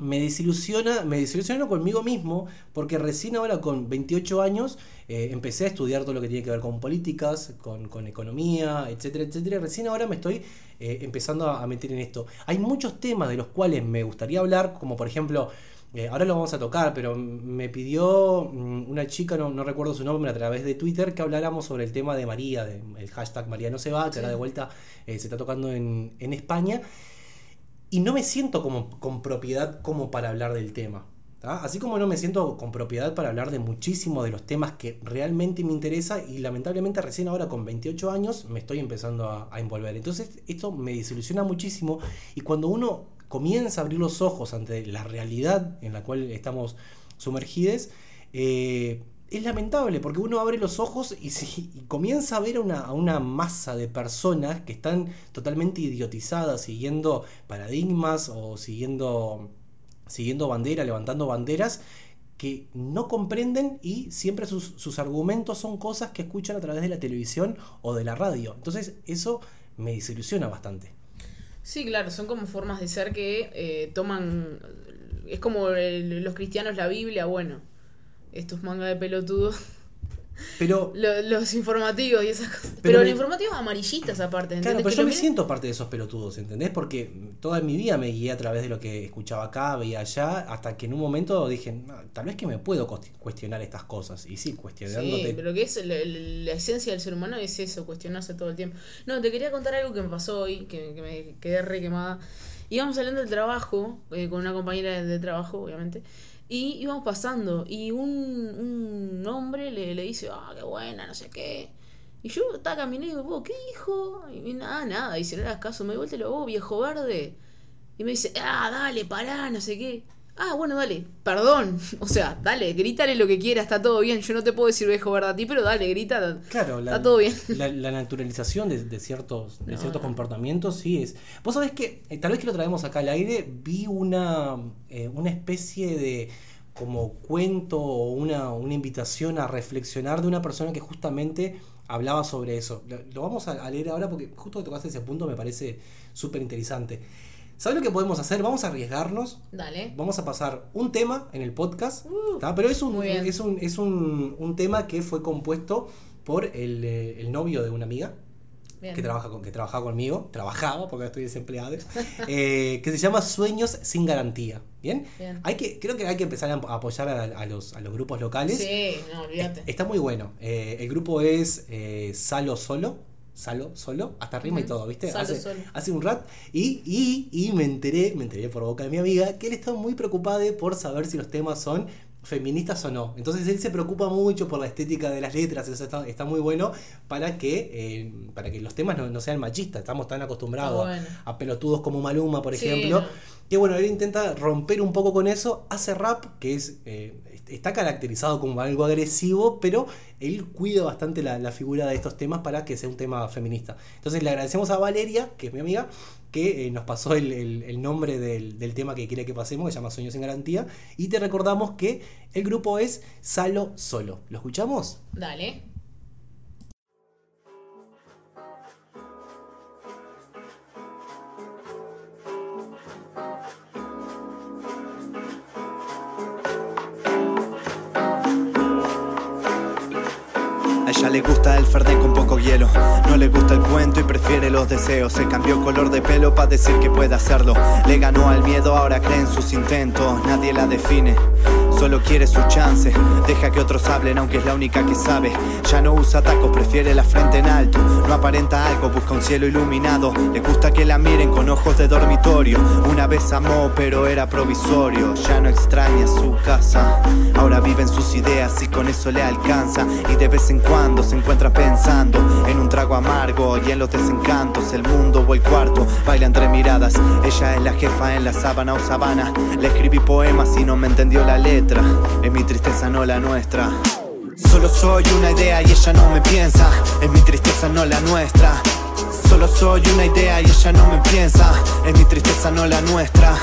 me desilusiona, me desilusiono conmigo mismo porque recién ahora con 28 años eh, empecé a estudiar todo lo que tiene que ver con políticas, con, con economía, etcétera, etcétera. Recién ahora me estoy eh, empezando a, meter en esto. Hay muchos temas de los cuales me gustaría hablar, como por ejemplo, eh, ahora lo vamos a tocar, pero me pidió mm, una chica, no, no recuerdo su nombre, a través de Twitter, que habláramos sobre el tema de María, de- el hashtag María no se va, que Sí. ahora de vuelta se está tocando en, en España. Y no me siento como con propiedad como para hablar del tema. Así como no me siento con propiedad para hablar de muchísimos de los temas que realmente me interesa y lamentablemente recién ahora con 28 años me estoy empezando a, a envolver. Entonces esto me desilusiona muchísimo y cuando uno comienza a abrir los ojos ante la realidad en la cual estamos sumergidos, eh, es lamentable porque uno abre los ojos y, si- y comienza a ver a una, a una masa de personas que están totalmente idiotizadas, siguiendo paradigmas o siguiendo, siguiendo bandera, levantando banderas que no comprenden y siempre sus, sus argumentos son cosas que escuchan a través de la televisión o de la radio. Entonces eso me desilusiona bastante. Sí, claro, son como formas de ser que eh, toman. Es como el- los cristianos la Biblia, bueno. Estos mangas de pelotudos. Pero *laughs* lo- los informativos y esas cosas. Pero, Pero los me- informativos amarillistas, aparte. Claro, ¿entendés? pero Que yo me siento parte de esos pelotudos, ¿entendés? Porque toda mi vida me guié a través de lo que escuchaba acá, veía allá, hasta que en un momento dije, "No, tal vez que me puedo cuest- cuestionar estas cosas. Y sí, cuestionándote. Sí, pero que es la, la esencia del ser humano es eso, cuestionarse todo el tiempo. No, te quería contar algo que me pasó hoy, que, que me quedé re quemada. Íbamos hablando del trabajo, eh, con una compañera de, de trabajo, obviamente, y íbamos pasando, y un, un hombre le, le dice, ah, qué buena, no sé qué. Y yo estaba caminando y digo, "Vos, ¿qué dijo? Y nada, nada, y si no le das caso, me di vuelta y lo vos, viejo verde. Y me dice, ah, dale, pará, no sé qué. Ah, bueno, dale, perdón. *laughs* O sea, dale, grítale lo que quieras, está todo bien. Yo no te puedo decir viejo verde a ti, pero dale, grita. Claro, la, Está todo bien. *laughs* La, la naturalización de, de ciertos, de No, ciertos no. comportamientos sí es. Vos sabés que, eh, tal vez que lo traemos acá al aire, vi una, eh, una especie de como cuento o una, una invitación a reflexionar de una persona que justamente hablaba sobre eso. Lo, lo vamos a, a leer ahora porque justo que tocaste ese punto me parece súper interesante. ¿Sabes lo que podemos hacer? Vamos a arriesgarnos Dale. Vamos a pasar un tema en el podcast, Uh, pero es un, es, un, es un, un tema que fue compuesto por el, eh, el novio de una amiga Bien. que trabaja con, que trabajaba conmigo, trabajaba porque estoy desempleado, *laughs* eh, que se llama Sueños sin garantía. ¿Bien? Bien. Hay que, creo que hay que empezar a apoyar a, a los, a los grupos locales. Sí, no, olvídate. Es- Está muy bueno. Eh, el grupo es eh, Salo Solo. Salo Solo, hasta rima y todo, ¿viste? Salo hace, Solo. hace un rat. Y, y, y me enteré, me enteré por boca de mi amiga, que él está muy preocupado por saber si los temas son feministas o no. Entonces él se preocupa mucho por la estética de las letras, eso está, está muy bueno para que, eh, para que los temas no, no sean machistas. Estamos tan acostumbrados a pelotudos como Maluma, por Sí, ejemplo. no. Que bueno, él intenta romper un poco con eso, hace rap, que es eh, está caracterizado como algo agresivo, pero él cuida bastante la, figura de estos temas para que sea un tema feminista. Entonces le agradecemos a Valeria, que es mi amiga, que eh, nos pasó el, nombre del, del tema que quiere que pasemos, que se llama Sueños sin Garantía, y te recordamos que el grupo es Salo Solo. ¿Lo escuchamos? Dale. Ella le gusta el fernet con poco hielo. No le gusta el cuento y prefiere los deseos. Se cambió color de pelo para decir que puede hacerlo. Le ganó al miedo, ahora cree en sus intentos. Nadie la define. Solo quiere su chance, deja que otros hablen aunque es la única que sabe. Ya no usa tacos, prefiere la frente en alto. No aparenta algo, busca un cielo iluminado. Le gusta que la miren con ojos de dormitorio. Una vez amó, pero era provisorio. Ya no extraña su casa. Ahora vive en sus ideas y con eso le alcanza. Y de vez en cuando se encuentra pensando en un trago amargo y en los desencantos. El mundo o el cuarto baila entre miradas. Ella es la jefa en la sábana o sabana. Le escribí poemas y no me entendió la letra. Es mi tristeza, no la nuestra. Solo soy una idea y ella no me piensa. Es mi tristeza, no la nuestra. Solo soy una idea y ella no me piensa. Es mi tristeza, no la nuestra.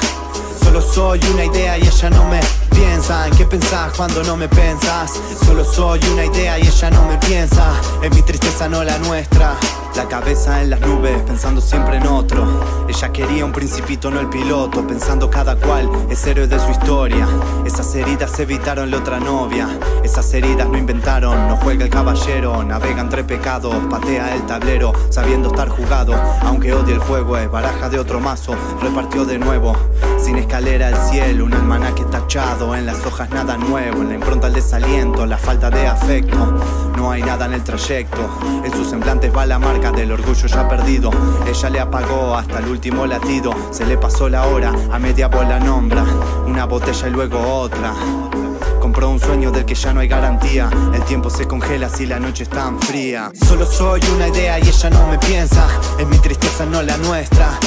Solo soy una idea y ella no me piensa. ¿En qué pensás cuando no me pensas? Solo soy una idea y ella no me piensa. Es mi tristeza, no la nuestra. La cabeza en las nubes, pensando siempre en otro. Ella quería un principito, no el piloto, pensando cada cual es héroe de su historia. Esas heridas evitaron la otra novia. Esas heridas no inventaron, no juega el caballero. Navega entre pecados, patea el tablero, sabiendo estar jugado. Aunque odie el fuego, es baraja de otro mazo. Repartió de nuevo, sin escalera al cielo. Un almanaque tachado, en las hojas nada nuevo. En la impronta el desaliento, la falta de afecto. No hay nada en el trayecto, en sus semblantes va la marca del orgullo ya perdido. Ella le apagó hasta el último latido. Se le pasó la hora, a media bola nombra. Una botella y luego otra. Compró un sueño del que ya no hay garantía. El tiempo se congela si la noche es tan fría. Solo soy una idea y ella no me piensa. Es mi tristeza, no la nuestra.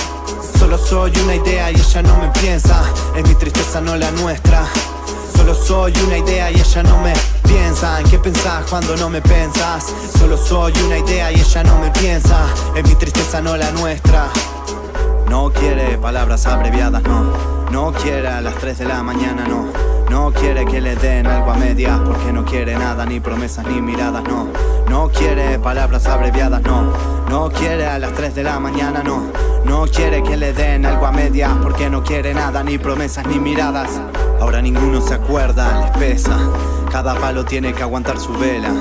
Solo soy una idea y ella no me piensa. Es mi tristeza, no la nuestra. Solo soy una idea y ella no me piensa. ¿En qué pensás cuando no me pensas? Solo soy una idea y ella no me piensa. Es mi tristeza, no la nuestra. No quiere palabras abreviadas, no. No quiere a las 3 de la mañana, no. No quiere que le den algo a medias porque no quiere nada, ni promesas ni miradas, no. No quiere palabras abreviadas, no. No quiere a las 3 de la mañana, no. No quiere que le den algo a medias porque no quiere nada, ni promesas ni miradas. Ahora ninguno se acuerda, les pesa. Cada palo tiene que aguantar su vela.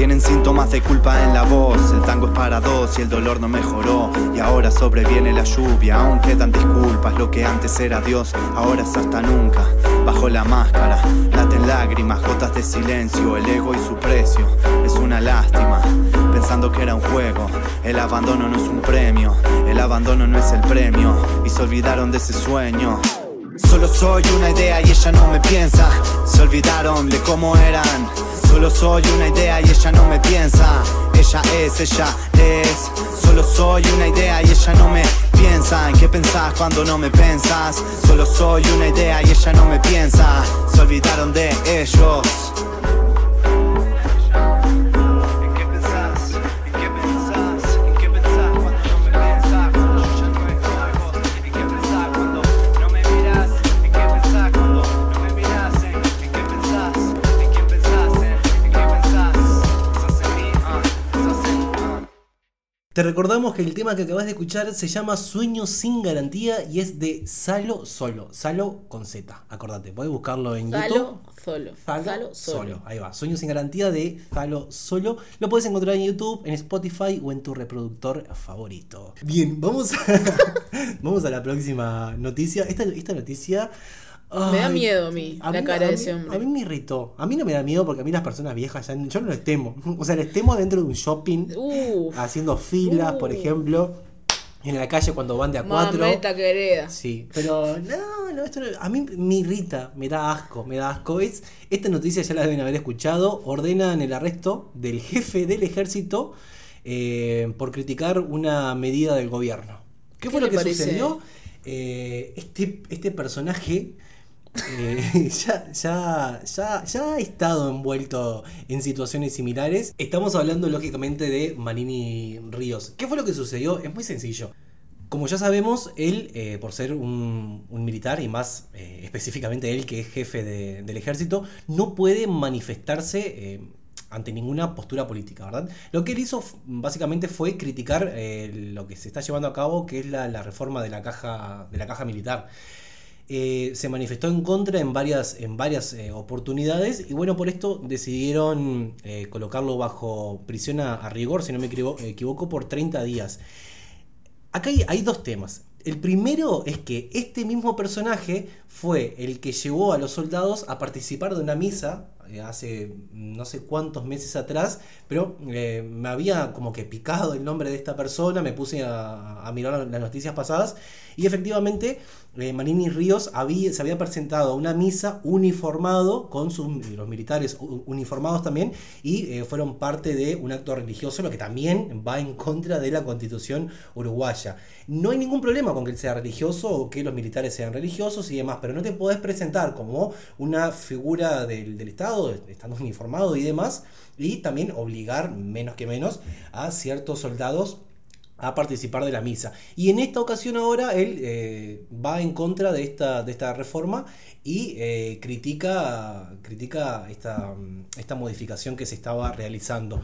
Tienen síntomas de culpa en la voz. El tango es para dos y el dolor no mejoró. Y ahora sobreviene la lluvia. Aún quedan disculpas. Lo que antes era Dios, ahora es hasta nunca. Bajo la máscara, laten lágrimas, gotas de silencio. El ego y su precio es una lástima. Pensando que era un juego. El abandono no es un premio. El abandono no es el premio. Y se olvidaron de ese sueño. Solo soy una idea y ella no me piensa. Se olvidaron de cómo eran. Solo soy una idea y ella no me piensa. Ella es, ella es. Solo soy una idea y ella no me piensa. ¿En qué pensás cuando no me pensas? Solo soy una idea y ella no me piensa. Se olvidaron de ellos. Te recordamos que el tema que acabas de escuchar se llama Sueños sin garantía y es de Salo Solo. Salo con Z, acordate, podés buscarlo en Salo YouTube. solo. Zalo Salo solo. solo. Ahí va. Sueños sin garantía de Zalo solo. Lo puedes encontrar en YouTube, en Spotify o en tu reproductor favorito. Bien, vamos a, *laughs* vamos a la próxima noticia. Esta, esta noticia. Me da miedo a mí la cara de ese hombre. A mí me irritó. A mí no me da miedo porque a mí las personas viejas ya, yo no les temo. O sea, les temo dentro de un shopping, haciendo filas, por Uh. ejemplo. En la calle cuando van de a cuatro. querida. Sí, pero no, no, esto no- a mí me irrita, me da asco, me da asco. Es, esta noticia ya la deben haber escuchado. Ordenan el arresto del jefe del ejército eh, por criticar una medida del gobierno. ¿Qué, ¿Qué fue lo que parece? sucedió? Eh, este, este personaje eh, *laughs* ya, ya, ya, ya ha estado envuelto en situaciones similares. Estamos hablando lógicamente de Manini Ríos. ¿Qué fue lo que sucedió? Es muy sencillo. Como ya sabemos, él, eh, por ser un, militar, y más eh, específicamente él que es jefe de- del ejército, no puede manifestarse ante ninguna postura política, ¿verdad? Lo que él hizo básicamente fue criticar lo que se está llevando a cabo, que es la, la reforma de la caja, de la caja militar. Eh, se manifestó en contra en varias, en varias eh, oportunidades y bueno, por esto decidieron eh, colocarlo bajo prisión a, rigor, si no me equivo- equivoco, por 30 días. Acá hay, dos temas. El primero es que este mismo personaje fue el que llevó a los soldados a participar de una misa hace no sé cuántos meses atrás, pero eh, me había como que picado el nombre de esta persona, me puse a, mirar las noticias pasadas y efectivamente eh, Manini Ríos había, se había presentado a una misa uniformado con sus, los militares uniformados también y eh, fueron parte de un acto religioso, lo que también va en contra de la constitución uruguaya. No hay ningún problema con que él sea religioso o que los militares sean religiosos y demás, pero no te podés presentar como una figura del Estado, estando uniformado y demás, y también obligar, menos que menos, a ciertos soldados a participar de la misa. Y en esta ocasión ahora él eh, va en contra de esta, de esta reforma y eh, critica, critica esta, esta modificación que se estaba realizando.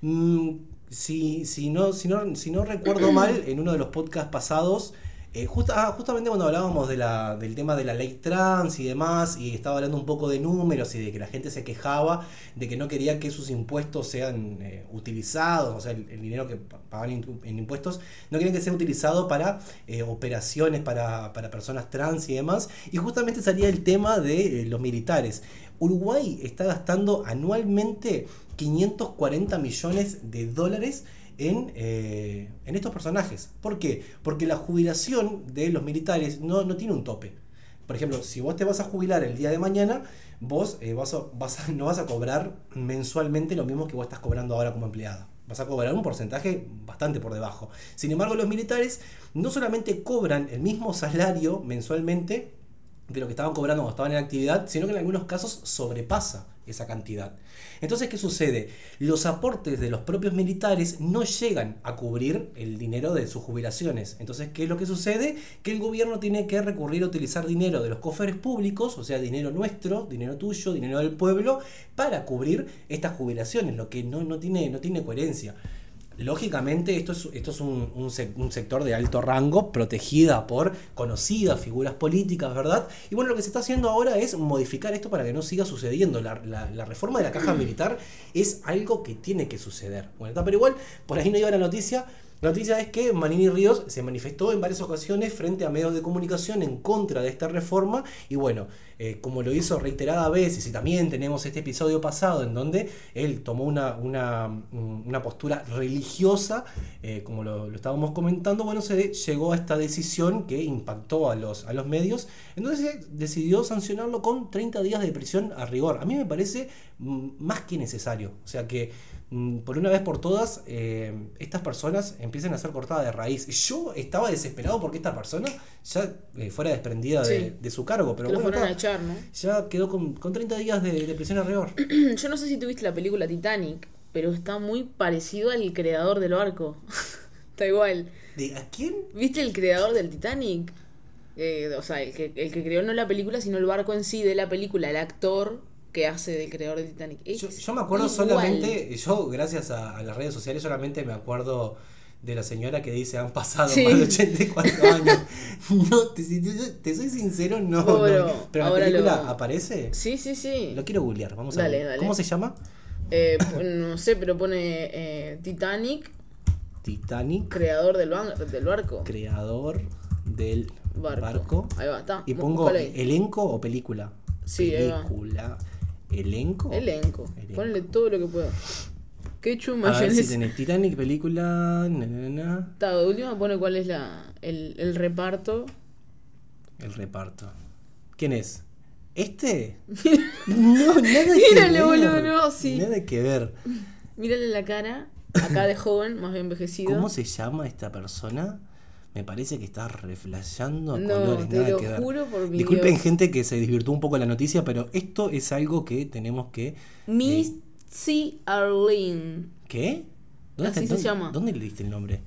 Mm, si, si, no, si, no, si no recuerdo mal, en uno de los podcasts pasados, eh, ah, justamente cuando hablábamos del tema de la ley trans y demás, y estaba hablando un poco de números y de que la gente se quejaba de que no quería que sus impuestos sean eh, utilizados, o sea, el, dinero que pa- pagan en, impuestos, no querían que sea utilizado para eh, operaciones para, personas trans y demás, y justamente salía el tema de los militares. Uruguay está gastando anualmente 540 millones de dólares en, eh, en estos personajes. ¿Por qué? Porque la jubilación de los militares no, tiene un tope. Por ejemplo, si vos te vas a jubilar el día de mañana, vos eh, *laughs* no vas a cobrar mensualmente lo mismo que vos estás cobrando ahora como empleada. Vas a cobrar un porcentaje bastante por debajo. Sin embargo, los militares no solamente cobran el mismo salario mensualmente de lo que estaban cobrando cuando estaban en actividad, sino que en algunos casos sobrepasa esa cantidad. Entonces, ¿qué sucede? Los aportes de los propios militares no llegan a cubrir el dinero de sus jubilaciones. Entonces, ¿qué es lo que sucede? Que el gobierno tiene que recurrir a utilizar dinero de los cofres públicos, o sea, dinero nuestro, dinero tuyo, dinero del pueblo, para cubrir estas jubilaciones, lo que no, no, tiene, no tiene coherencia. Lógicamente, esto es, esto es un, un sec- un sector de alto rango, protegida por conocidas figuras políticas, ¿verdad? Y bueno, lo que se está haciendo ahora es modificar esto para que no siga sucediendo. La, la- la reforma de la caja militar es algo que tiene que suceder. Bueno, está, pero igual, por ahí no iba la noticia. La noticia es que Manini Ríos se manifestó en varias ocasiones frente a medios de comunicación en contra de esta reforma y bueno, eh, como lo hizo reiteradas veces y también tenemos este episodio pasado en donde él tomó una, una, mm, postura religiosa, eh, como lo, lo estábamos comentando, bueno, se llegó a esta decisión que impactó a los, a los medios, entonces decidió sancionarlo con 30 días de prisión a rigor. A mí me parece mm, más que necesario, o sea que por una vez por todas, eh, estas personas empiecen a ser cortadas de raíz. Yo estaba desesperado porque esta persona ya eh, fuera desprendida de, Sí. de su cargo, pero que bueno, fueron a está, echar, ¿no? ya quedó con, con 30 días de, de prisión a rigor. *clears throat* Yo no sé si tuviste la película Titanic, pero está muy parecido al creador del barco. *laughs* está igual. ¿De a quién? ¿Viste el creador del Titanic? Eh, o sea, el que, el que creó no la película, sino el barco en sí de la película, el actor que hace del creador del Titanic. Es Yo, yo me acuerdo igual. solamente, yo gracias a, a las redes sociales solamente me acuerdo de la señora que dice han pasado Sí. más de 84 *laughs* años. No, te, si te- te soy sincero, no. Bueno, no. Pero la película lo- aparece. Sí, sí, sí. Lo quiero googlear, vamos a Dale, ver. dale. ¿Cómo se llama? Eh, no sé, pero pone eh, Titanic, Titanic, creador del, del barco. creador del Barco. barco. Ahí va, está. Y pongo elenco o película. Sí, ahí va. ¿Elenco? Elenco. Elenco. Ponle todo lo que pueda. Ketchup, A ver si tenés Titanic, película. na, na, na, Está, de última pone cuál es la, el, el reparto. el reparto. ¿Quién es? ¿Este? *laughs* No, nada que Mírale, ver. boludo, no, sí. Nada que ver. Mírale la cara. Acá de joven, más bien envejecido. ¿Cómo se llama esta persona? Me parece que está reflejando No, colores, te nada lo que ver. juro por mi Disculpen, Dios. gente, que se desvirtuó un poco la noticia, pero esto es algo que tenemos que. Missy Arlene. ¿Qué? ¿Dónde, Así se dónde- llama. ¿Dónde le diste el nombre?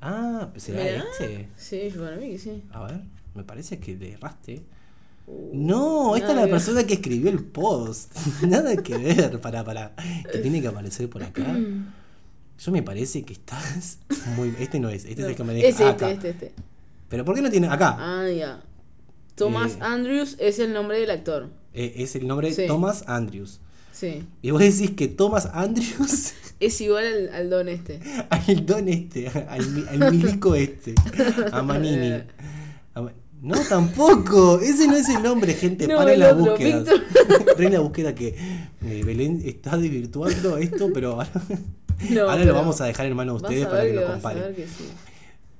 Ah, ¿será Mirá. este? Sí, para mí que sí. A ver, me parece que le erraste. Uh, No, esta es la persona que escribió el post. *laughs* Nada que ver. Para, para. Que tiene que aparecer por acá. *clears throat* Yo me parece que estás *laughs* muy. Este no es, este es el que me deja Es este, acá. este, este. Pero ¿por qué no tiene acá? Ah, ya. Thomas Eh, Andrews es el nombre del actor. eh, es el nombre Sí. Thomas Andrews. Sí. Y vos decís que Thomas Andrews *laughs* Es igual al, al don este. *laughs* al don este, al, mi- al milico este, a Manini. A no, tampoco. Ese no es el nombre, gente. No, para el la otro, búsqueda. Víctor. *laughs* Para la búsqueda que eh, Belén está desvirtuando esto, pero ahora, *laughs* No, ahora pero lo vamos a dejar en manos de ustedes para que que lo comparen. sí.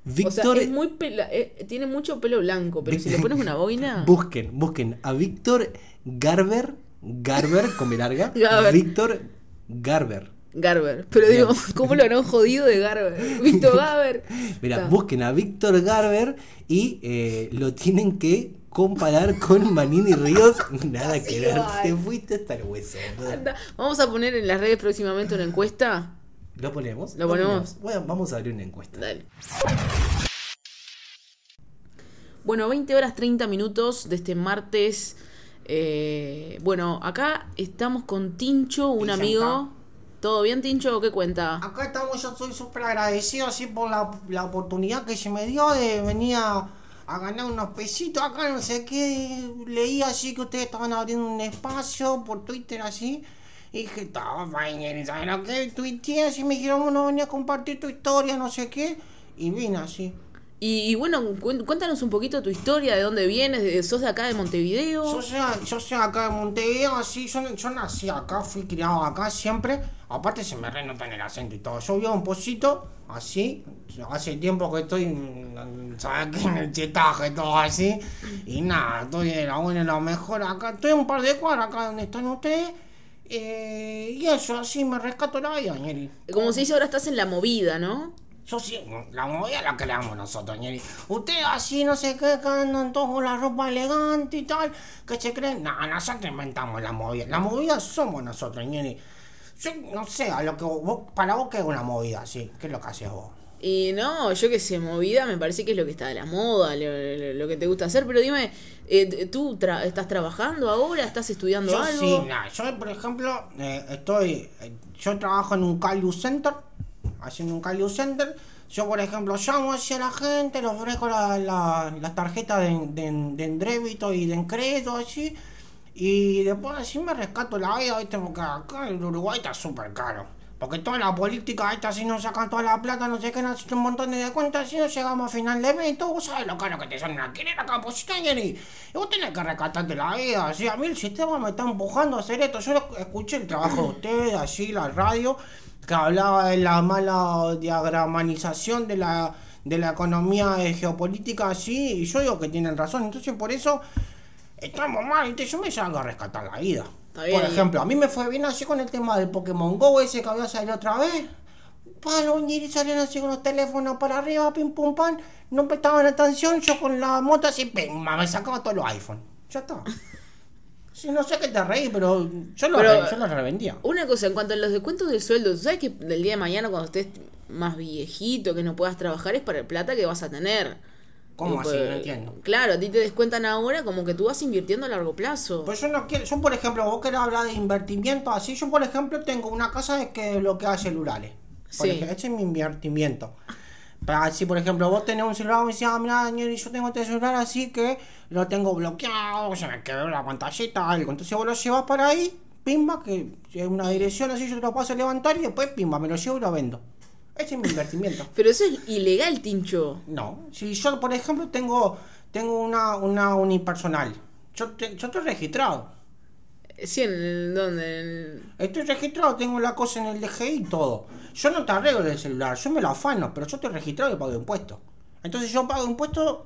Víctor, O sea, es muy pela- eh, tiene mucho pelo blanco, pero si le pones una boina. *laughs* busquen, busquen a Víctor Garber, Garber, con B larga. Víctor Garber. Garber. Pero digo, *laughs* ¿cómo lo harán jodido de Garber? *laughs* Víctor Garber. Mira, busquen a Víctor Garber y eh, lo tienen que comparar con Manini Ríos. *laughs* Nada que ver, te fuiste hasta el hueso. Anda, Vamos a poner en las redes próximamente una encuesta. ¿Lo ponemos? Lo ponemos. Bueno, vamos a abrir una encuesta. Dale. Bueno, 20 horas 30 minutos de este martes. Eh, bueno, acá estamos con Tincho, un amigo. ¿Todo bien, Tincho? ¿Qué cuenta? Acá estamos, yo soy súper agradecido así por la, la oportunidad que se me dio de venir a, ganar unos pesitos acá, no sé qué. Leí así que ustedes estaban abriendo un espacio por Twitter así. Y dije, estaba bien, ¿sabes lo que? Tuiteé así, me dijeron, bueno, venía a compartir tu historia, no sé qué. Y vine así. Y, y bueno, cuéntanos un poquito tu historia, de dónde vienes, de- sos de acá de Montevideo. Yo soy, yo soy acá de Montevideo, así, yo, yo nací acá, fui criado acá siempre. Aparte se me renota en el acento y todo. Yo vivo en Posito, así, hace tiempo que estoy, ¿sabes qué? En el chetaje, todo así. Y nada, estoy de la buena y la mejor acá. Estoy un par de cuadras acá donde están ustedes. eh, y eso, así me rescato la vida. Como se dice ahora estás en la movida, ¿no? Yo sí, la movida la creamos nosotros, Ñeri. Ustedes así, no sé qué, que andan todos con la ropa elegante y tal, que se creen. No, nosotros inventamos la movida. La movida somos nosotros, Ñeri. Yo no sé, a lo que vos, para vos, ¿qué es una movida? Sí, ¿qué es lo que haces vos? Y no, yo que sé, movida me parece que es lo que está de la moda, lo, lo- lo que te gusta hacer. Pero dime, eh, ¿tú tra- estás trabajando ahora? ¿Estás estudiando Yo algo? sí, nada, yo por ejemplo, eh, estoy, eh, yo trabajo en un Callu Center, haciendo un Callu Center. Yo, por ejemplo, llamo hacia la gente, le ofrezco la, la, la tarjeta de, de, de débito y de encrédito, así. Y después así me rescato la vida, ¿viste? Porque acá en Uruguay está súper caro. Porque toda la política esta, si nos sacan toda la plata, no sé qué, nos hacen un montón de cuentas, si no llegamos a final de mes, y todo, vos sabés lo caro que te salen a querer acá, pues y y vos tenés que rescatarte la vida, así, a mí el sistema me está empujando a hacer esto, yo escuché el trabajo de ustedes, allí, la radio, que hablaba de la mala diagramanización de la, de la economía geopolítica, así, y yo digo que tienen razón, entonces por eso estamos mal, ¿viste? yo me salgo a rescatar la vida. Bien. Por ejemplo, a mí me fue bien así con el tema del Pokémon Go ese que había salido otra vez. Pa, los ñiris salían así con los teléfonos para arriba, pim pum pam, no prestaban atención, yo con la moto así, pim, me sacaba todos los iPhone. Ya está. *laughs* Sí, no sé qué te reí, pero yo lo, Pero- re- yo lo revendía. Una cosa, en cuanto a los descuentos del sueldo, ¿tú sabes que del día de mañana cuando estés más viejito, que no puedas trabajar, es para el plata que vas a tener? ¿Cómo así? No entiendo. Claro, a ti te descuentan ahora como que tú vas invirtiendo a largo plazo. Pues yo no quiero, yo por ejemplo, vos querés hablar de invertimiento así, yo por ejemplo tengo una casa que bloquea celulares. Por Sí. ejemplo, ese es mi invertimiento. Pero así, por ejemplo, vos tenés un celular y me decís, ah, mira, Daniel, yo tengo este celular así que lo tengo bloqueado, se me quedó la pantallita, algo. Entonces vos lo llevas para ahí, pimba, que es una dirección así, yo te lo paso a levantar y después, pimba, me lo llevo y lo vendo. Ese es mi invertimiento. *laughs* Pero eso es ilegal, Tincho. No, si yo, por ejemplo, tengo, tengo una, una unipersonal, yo, te- yo estoy registrado. Sí, en el, ¿dónde? En Estoy registrado, tengo la cosa en el DGI y todo. Yo no te arreglo el celular, yo me lo afano, pero yo estoy registrado y pago impuestos. Entonces yo pago impuestos,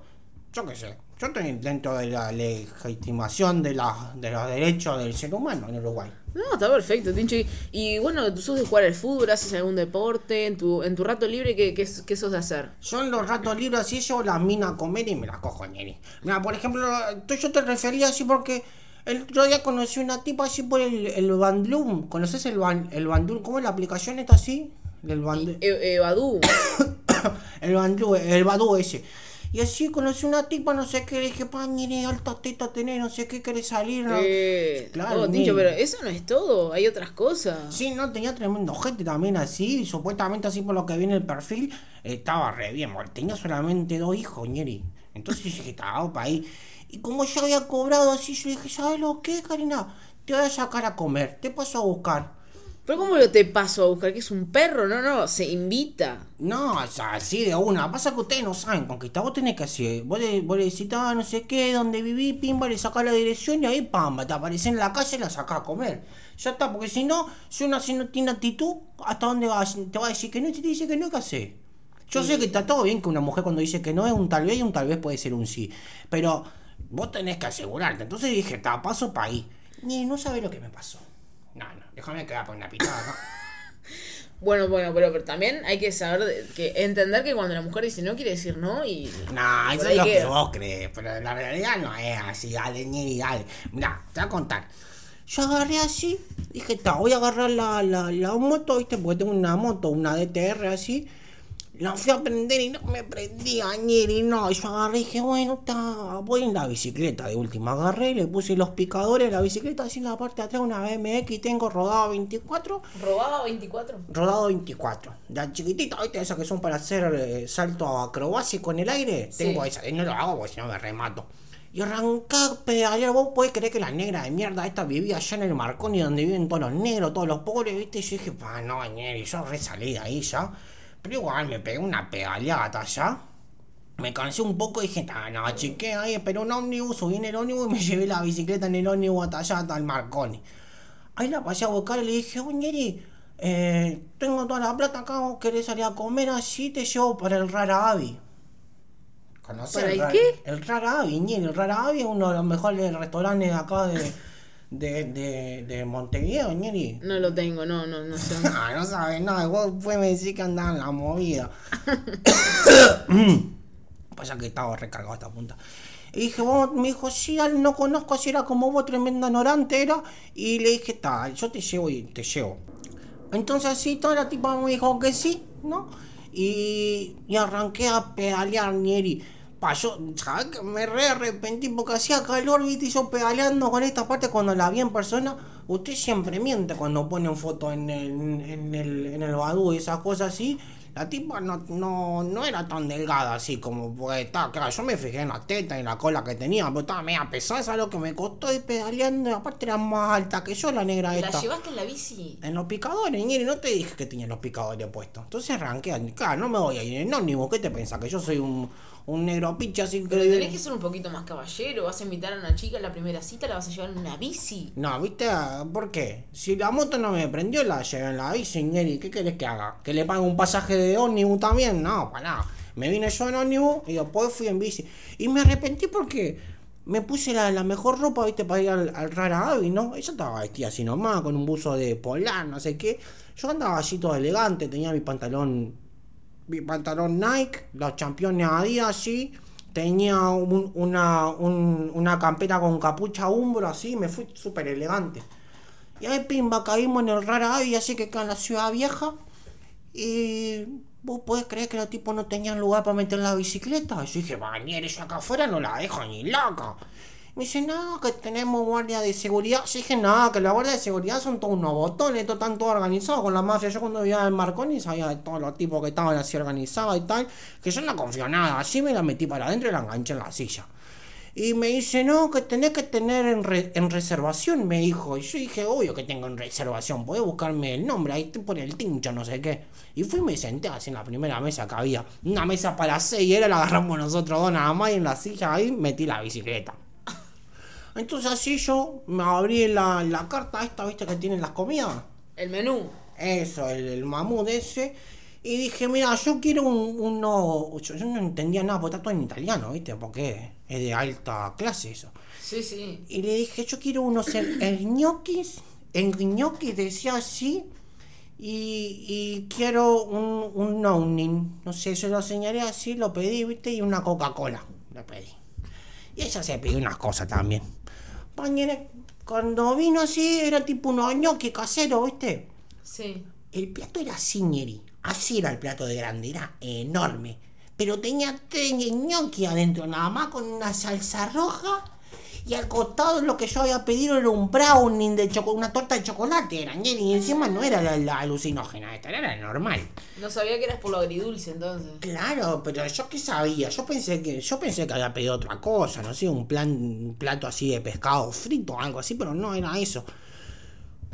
yo qué sé, yo estoy dentro de la legitimación de, la, de los derechos del ser humano en Uruguay. No, está perfecto, Tincho. Y, y bueno, ¿tú sos de jugar al fútbol? ¿Haces algún deporte? ¿En tu, en tu rato libre qué, qué, qué sos de hacer? Yo en los ratos libres así yo las minas a comer y me las cojo, ñeri. Mira, por ejemplo, tú- yo te refería así porque el otro día conocí una tipa así por el, el Bandloom. ¿Conoces el, Ban, el Bandloom? ¿Cómo es la aplicación esta así? *coughs* El Bandloom. E- eh, Badoo. el Bandú, el Badú ese. Y así conocí una tipa, no sé qué, le dije, pa, mire, alta teta tenés, no sé qué, querés salir, ¿no? Eh, Claro, pero eso no es todo, hay otras cosas. Sí, no, tenía tremendo gente también así, y supuestamente así por lo que viene el perfil, estaba re bien, porque tenía solamente dos hijos, ñeri. Entonces dije, estaba para ahí. Y como ya había cobrado así, yo dije, ¿sabes lo que, Karina? Te voy a sacar a comer, te paso a buscar. Pero ¿cómo lo te paso a buscar? Que es un perro, no, no, se invita. No, o sea, así de una. Pasa que ustedes no saben conquistar. Vos tenés que hacer. Vos le, vos le decís, ah, no sé qué, donde viví, pimba, le sacás la dirección y ahí, pamba, te aparece en la calle y la sacás a comer. Ya está, porque si no, si uno así no tiene actitud, ¿hasta dónde vas? Te va a decir que no y si te dice que no, ¿qué hace? Yo sé que está todo bien que una mujer cuando dice que no es un tal vez y un tal vez puede ser un sí. Pero vos tenés que asegurarte. Entonces dije, está, paso para ahí. Y no sabés lo que me pasó. No, no, déjame quedar por una pitada, ¿no? *laughs* Bueno, bueno, pero, pero también hay que saber, que entender que cuando la mujer dice no, quiere decir no y... No, eso es lo que queda. vos crees, pero la realidad no es así, dale, ni dale. Mirá, te voy a contar. Yo agarré así, dije, está, voy a agarrar la, la, la moto, ¿viste? Porque tengo una moto, una DTR así. La fui a prender y no me prendía, ñeri, no. Y yo agarré y dije, bueno, está, voy en la bicicleta de última. Agarré, le puse los picadores de la bicicleta, así en la parte de atrás, una BMX, tengo rodado 24 ¿Robaba 24? rodado 24. La chiquitita, ¿viste? Esas que son para hacer eh, salto acrobático en el aire. Sí. Tengo esa. Y no lo hago porque si no me remato. Y arrancá a pedalear. Vos podés creer que la negra de mierda esta vivía allá en el Marconi donde viven todos los negros, todos los pobres, ¿viste? Y yo dije, pa, no, ñeri, yo resalí de ahí ya. Pero igual me pegué una pedaleada allá. Me cansé un poco y dije, ah, no, chiqué ahí, esperé un ómnibus, subí en el ómnibus y me llevé la bicicleta en el ómnibus hasta allá, hasta el Marconi. Ahí la pasé a buscar y le dije, oye, eh, tengo toda la plata acá, vos querés salir a comer así, te llevo para el Rara Avi. ¿Conocés ¿Para el Rara- qué? El Rara Avi, Ñeri, el Rara Avi es uno de los mejores restaurantes de acá de, de, de, de Montevideo, Ñeri. No lo tengo, no, no, no sé. *laughs* Ah, no sabes nada, vos después me decís que andaba en la movida. *coughs* Pasa que estaba recargado esta punta. Y dije, vos, me dijo, sí, no conozco si era como vos, tremenda ignorante era. Y le dije, está, yo te llevo y te llevo. Entonces así, toda la tipa me dijo que sí, ¿no? Y, y arranqué a pedalear, Nieri. Pa, yo, ¿sabes que Me re arrepentí porque hacía calor, viste, y yo pedaleando con esta parte cuando la vi en persona. Usted siempre miente cuando pone foto en el, en el, en el Badoo y esas cosas así. La tipa no, no, no era tan delgada así como porque estaba, claro, yo me fijé en la teta y en la cola que tenía, pero estaba media pesada, ¿sabes lo que me costó ir pedaleando? Y aparte era más alta que yo la negra ¿La esta. llevaste en la bici? En los picadores, Ñeri, no te dije que tenía los picadores puestos. Entonces arranqué, claro, no me voy a ir en ómnibus, ¿qué te pensás? Que yo soy un, un negro picha así Pero que... tenés que ser un poquito más caballero. Vas a invitar a una chica a la primera cita, la vas a llevar en una bici. No, ¿viste? ¿Por qué? Si la moto no me prendió, la llevé en la bici, Ñeri. ¿Qué querés que haga? ¿Que le pague un pasaje de ómnibus también? No, para nada. Me vine yo en ómnibus y después fui en bici. Y me arrepentí porque me puse la, la mejor ropa, ¿viste? Para ir al, al Rara Avi, ¿no? Ella estaba vestida así nomás, con un buzo de polar, no sé qué. Yo andaba así todo elegante, tenía mi pantalón mi pantalón Nike, los championes Adidas así, tenía un- una, un- una campera con capucha umbro así, me fui súper elegante. Y ahí pimba caímos en el Rara Avi, así que acá en la ciudad vieja. Y vos podés creer que los tipos no tenían lugar para meter la bicicleta. Yo dije, bañere, yo acá afuera no la dejo ni loca. Me dice, no, que tenemos guardia de seguridad. Yo dije, no, que la guardia de seguridad son todos unos botones, esto están todos organizados con la mafia. Yo cuando vivía en Marconi sabía de todos los tipos que estaban así organizados y tal, que yo no confío nada. Así me la metí para adentro y la enganché en la silla. Y me dice, no, que tenés que tener en, re- en reservación, me dijo. Y yo dije, obvio que tengo en reservación, podés buscarme el nombre, ahí te pone el tincho, no sé qué. Y fui y me senté así en la primera mesa que había. Una mesa para seis, era la agarramos nosotros dos nada más y en la silla ahí metí la bicicleta. Entonces así yo me abrí la, la carta esta, viste, que tienen las comidas. El menú. Eso, el, el mamut ese. Y dije, mira, yo quiero un, uno. Yo, yo no entendía nada, porque está todo en italiano, ¿viste? Porque es de alta clase eso. Sí, sí. Y le dije, yo quiero unos ñoquis. El ñoquis decía así. Y, y quiero un, un Nounin. No sé, yo lo señalé así, lo pedí, ¿viste? Y una Coca-Cola. Lo pedí. Y ella se pidió unas cosas también. Cuando vino así, era tipo unos ñoquis caseros, ¿viste? Sí. El plato era ñeri. Así era el plato de grande, era enorme. Pero tenía tres ñoqui adentro, nada más con una salsa roja Y al costado lo que yo había pedido era un brownie de choco una torta de chocolate, era, y encima no era la, la alucinógena, esta era la normal. No sabía que eras por lo agridulce entonces. Claro, pero yo qué sabía, yo pensé que, yo pensé que había pedido otra cosa, no sé, un plan, un plato así de pescado frito o algo así, pero no era eso.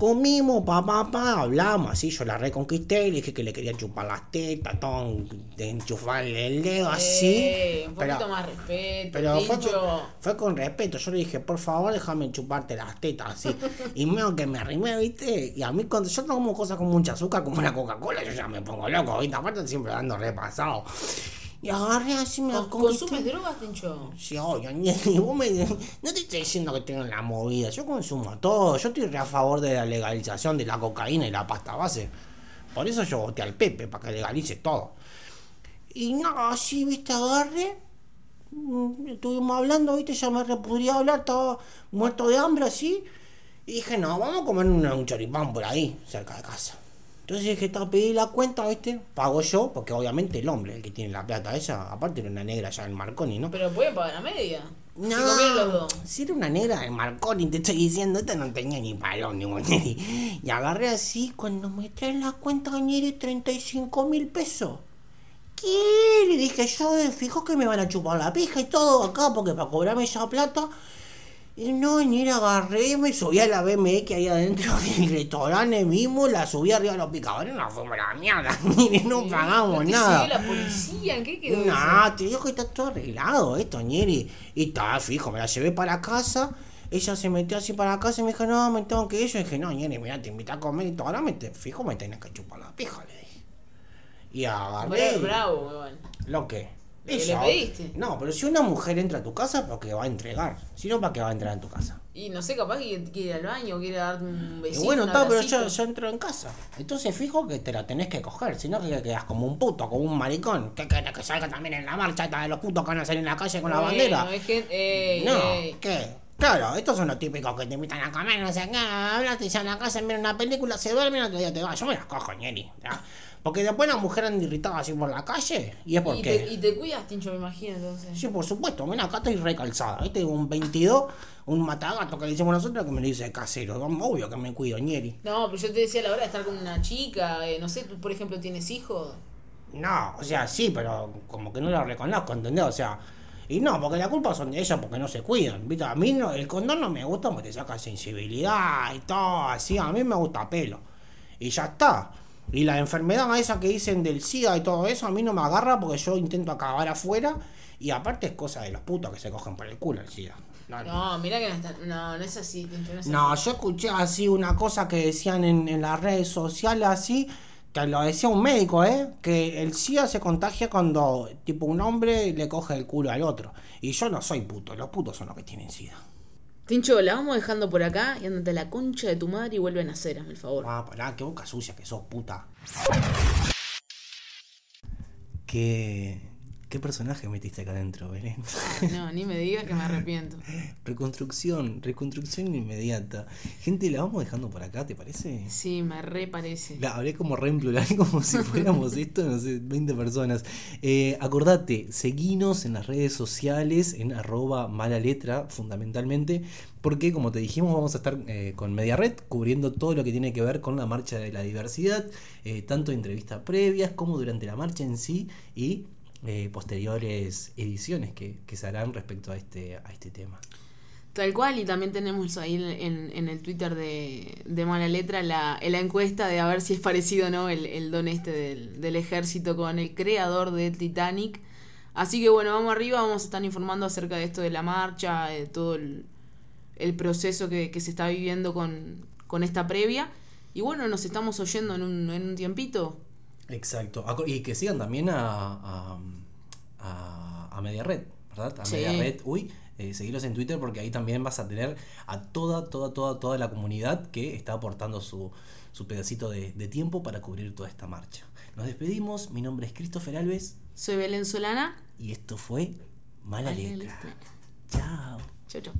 Comimos, pa, pa, pa, hablamos, así, yo la reconquisté, le dije que le quería chupar las tetas, todo, de enchufarle el dedo, así. Eh, un poquito pero- más respeto, Pero fue con, fue con respeto, yo le dije, por favor, déjame chuparte las tetas, así. *laughs* Y medio que me arrimé, ¿viste? Y a mí, cuando yo tomo cosas con mucha azúcar, como una Coca-Cola, yo ya me pongo loco, ¿viste? Aparte, siempre dando repasado. Y agarré así, me ¿Con- conquisté. ¿Consumes drogas, Tincho? Sí, obvio, y vos me, no te estoy diciendo que tengo la movida, yo consumo todo, yo estoy re a favor de la legalización de la cocaína y la pasta base. Por eso yo voté al Pepe, para que legalice todo. Y no, así, viste, agarré, mm, estuvimos hablando, viste, ya me repudría hablar, estaba muerto de hambre así. Y dije, no, vamos a comer un, un choripán por ahí, cerca de casa. Entonces dije, está, pedí la cuenta, viste, pago yo, porque obviamente el hombre, el que tiene la plata, ella, aparte era una negra ya en Marconi, ¿no? Pero pueden pagar a media. No, Si comieron los dos. si era una negra de Marconi, te estoy diciendo, esta no tenía ni palón ni moneri. Y agarré así, cuando me traen la cuenta, Ñeri, 35 mil pesos. ¿Qué? Le dije yo, eh, fijo que me van a chupar la pija y todo acá, porque para cobrarme esa plata. Y no, Ñeri, agarré, me subí a la BMX ahí adentro *laughs* del restaurante mismo, la subí arriba de los picadores, no a la mierda, *laughs* Ñeri, no pagamos ¿No te nada. la policía? ¿En qué quedó? No, te digo que está todo arreglado esto, Ñeri. Y está, fijo, me la llevé para casa. Ella se metió así para casa y me dijo, no, me tengo que ir. Yo dije, no, Ñeri, mira, te invité a comer y todo. Ahora me te, fijo, me tenés que chupar la pija, le dije. Y agarré. Bravo, bravo, igual. ¿Lo que? Que le pediste. No, pero si una mujer entra a tu casa, porque va a entregar. Si no, ¿para qué va a entrar en tu casa? Y no sé, capaz que quiere ir al baño, quiere darte un Y besito. bueno, un está, pero ya, ya entró en casa. Entonces fijo que te la tenés que coger, si no que quedas como un puto, como un maricón. ¿Qué querés que salga también en la marcha de los putos que van a salir en la calle con la Bueno, bandera? es que- ey, No, ey. ¿qué? Claro, estos son los típicos que te invitan a comer, no sé qué, hablaste ya en la casa, miran una película, se duermen y otro día te vas. Yo me las cojo, ñeri. ¿ya? Porque después la mujer anda irritada así por la calle y es Y porque... te, y te cuidas, Tincho, me imagino, entonces. Sí, por supuesto, mira, acá estoy recalzada. ¿Viste? Un 22, un matagato que le decimos nosotros que me lo dice casero. Obvio que me cuido, ñeri. No, pero yo te decía a la hora de estar con una chica, eh, no sé, tú por ejemplo tienes hijos. No, o sea, sí, pero como que no lo reconozco, ¿entendés? O sea, y no, porque la culpa son de ellas porque no se cuidan, ¿viste? A mí no, el condón no me gusta porque te saca sensibilidad y todo, así, a mí me gusta pelo. Y ya está. Y la enfermedad esa que dicen del SIDA y todo eso, a mí no me agarra porque yo intento acabar afuera y aparte es cosa de los putos que se cogen por el culo el SIDA. No, No, mira que no está. No, no es así, no es no, así. yo escuché así una cosa que decían en, en las redes sociales así, que lo decía un médico, ¿eh? Que el SIDA se contagia cuando, tipo, un hombre le coge el culo al otro. Y yo no soy puto, los putos son los que tienen SIDA. Tincho, la vamos dejando por acá y andate a la concha de tu madre y vuelve a nacer, hazme el favor. Ah, pará, qué boca sucia que sos, puta. ¿Qué, qué personaje metiste acá adentro, Belén? No, ni me digas que me arrepiento. *laughs* reconstrucción, reconstrucción inmediata. Gente, la vamos dejando por acá, ¿te parece? Sí, me re parece. La hablé como re en plural, *laughs* como si fuéramos esto, no sé, 20 personas. Eh, acordate, seguinos en las redes sociales, en arroba mala letra, fundamentalmente, porque como te dijimos, vamos a estar eh, con Media Red cubriendo todo lo que tiene que ver con la marcha de la diversidad, eh, tanto entrevistas previas como durante la marcha en sí y eh, posteriores ediciones que, que se harán respecto a este, a este tema. Tal cual, y también tenemos ahí en, en el Twitter de, de Mala Letra la, la encuesta de a ver si es parecido o no el, el don este del, del ejército con el creador del Titanic. Así que bueno, vamos arriba, vamos a estar informando acerca de esto de la marcha, de todo el, el proceso que, que se está viviendo con, con esta previa. Y bueno, nos estamos oyendo en un, en un tiempito. Exacto. Y que sigan también a, a, a, a Media Red, ¿verdad? A Sí. Media Red, uy, eh, seguirlos en Twitter porque ahí también vas a tener a toda, toda, toda, toda la comunidad que está aportando su, su pedacito de, de tiempo para cubrir toda esta marcha. Nos despedimos, mi nombre es Christopher Alves Soy Belén Solana. y esto fue Mala Mala Letra. Letra. Chao. Chau, chau.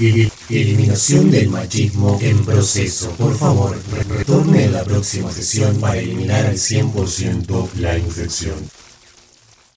El- Eliminación del machismo en proceso. Por favor, re- retorne a la próxima sesión para eliminar al 100% la infección.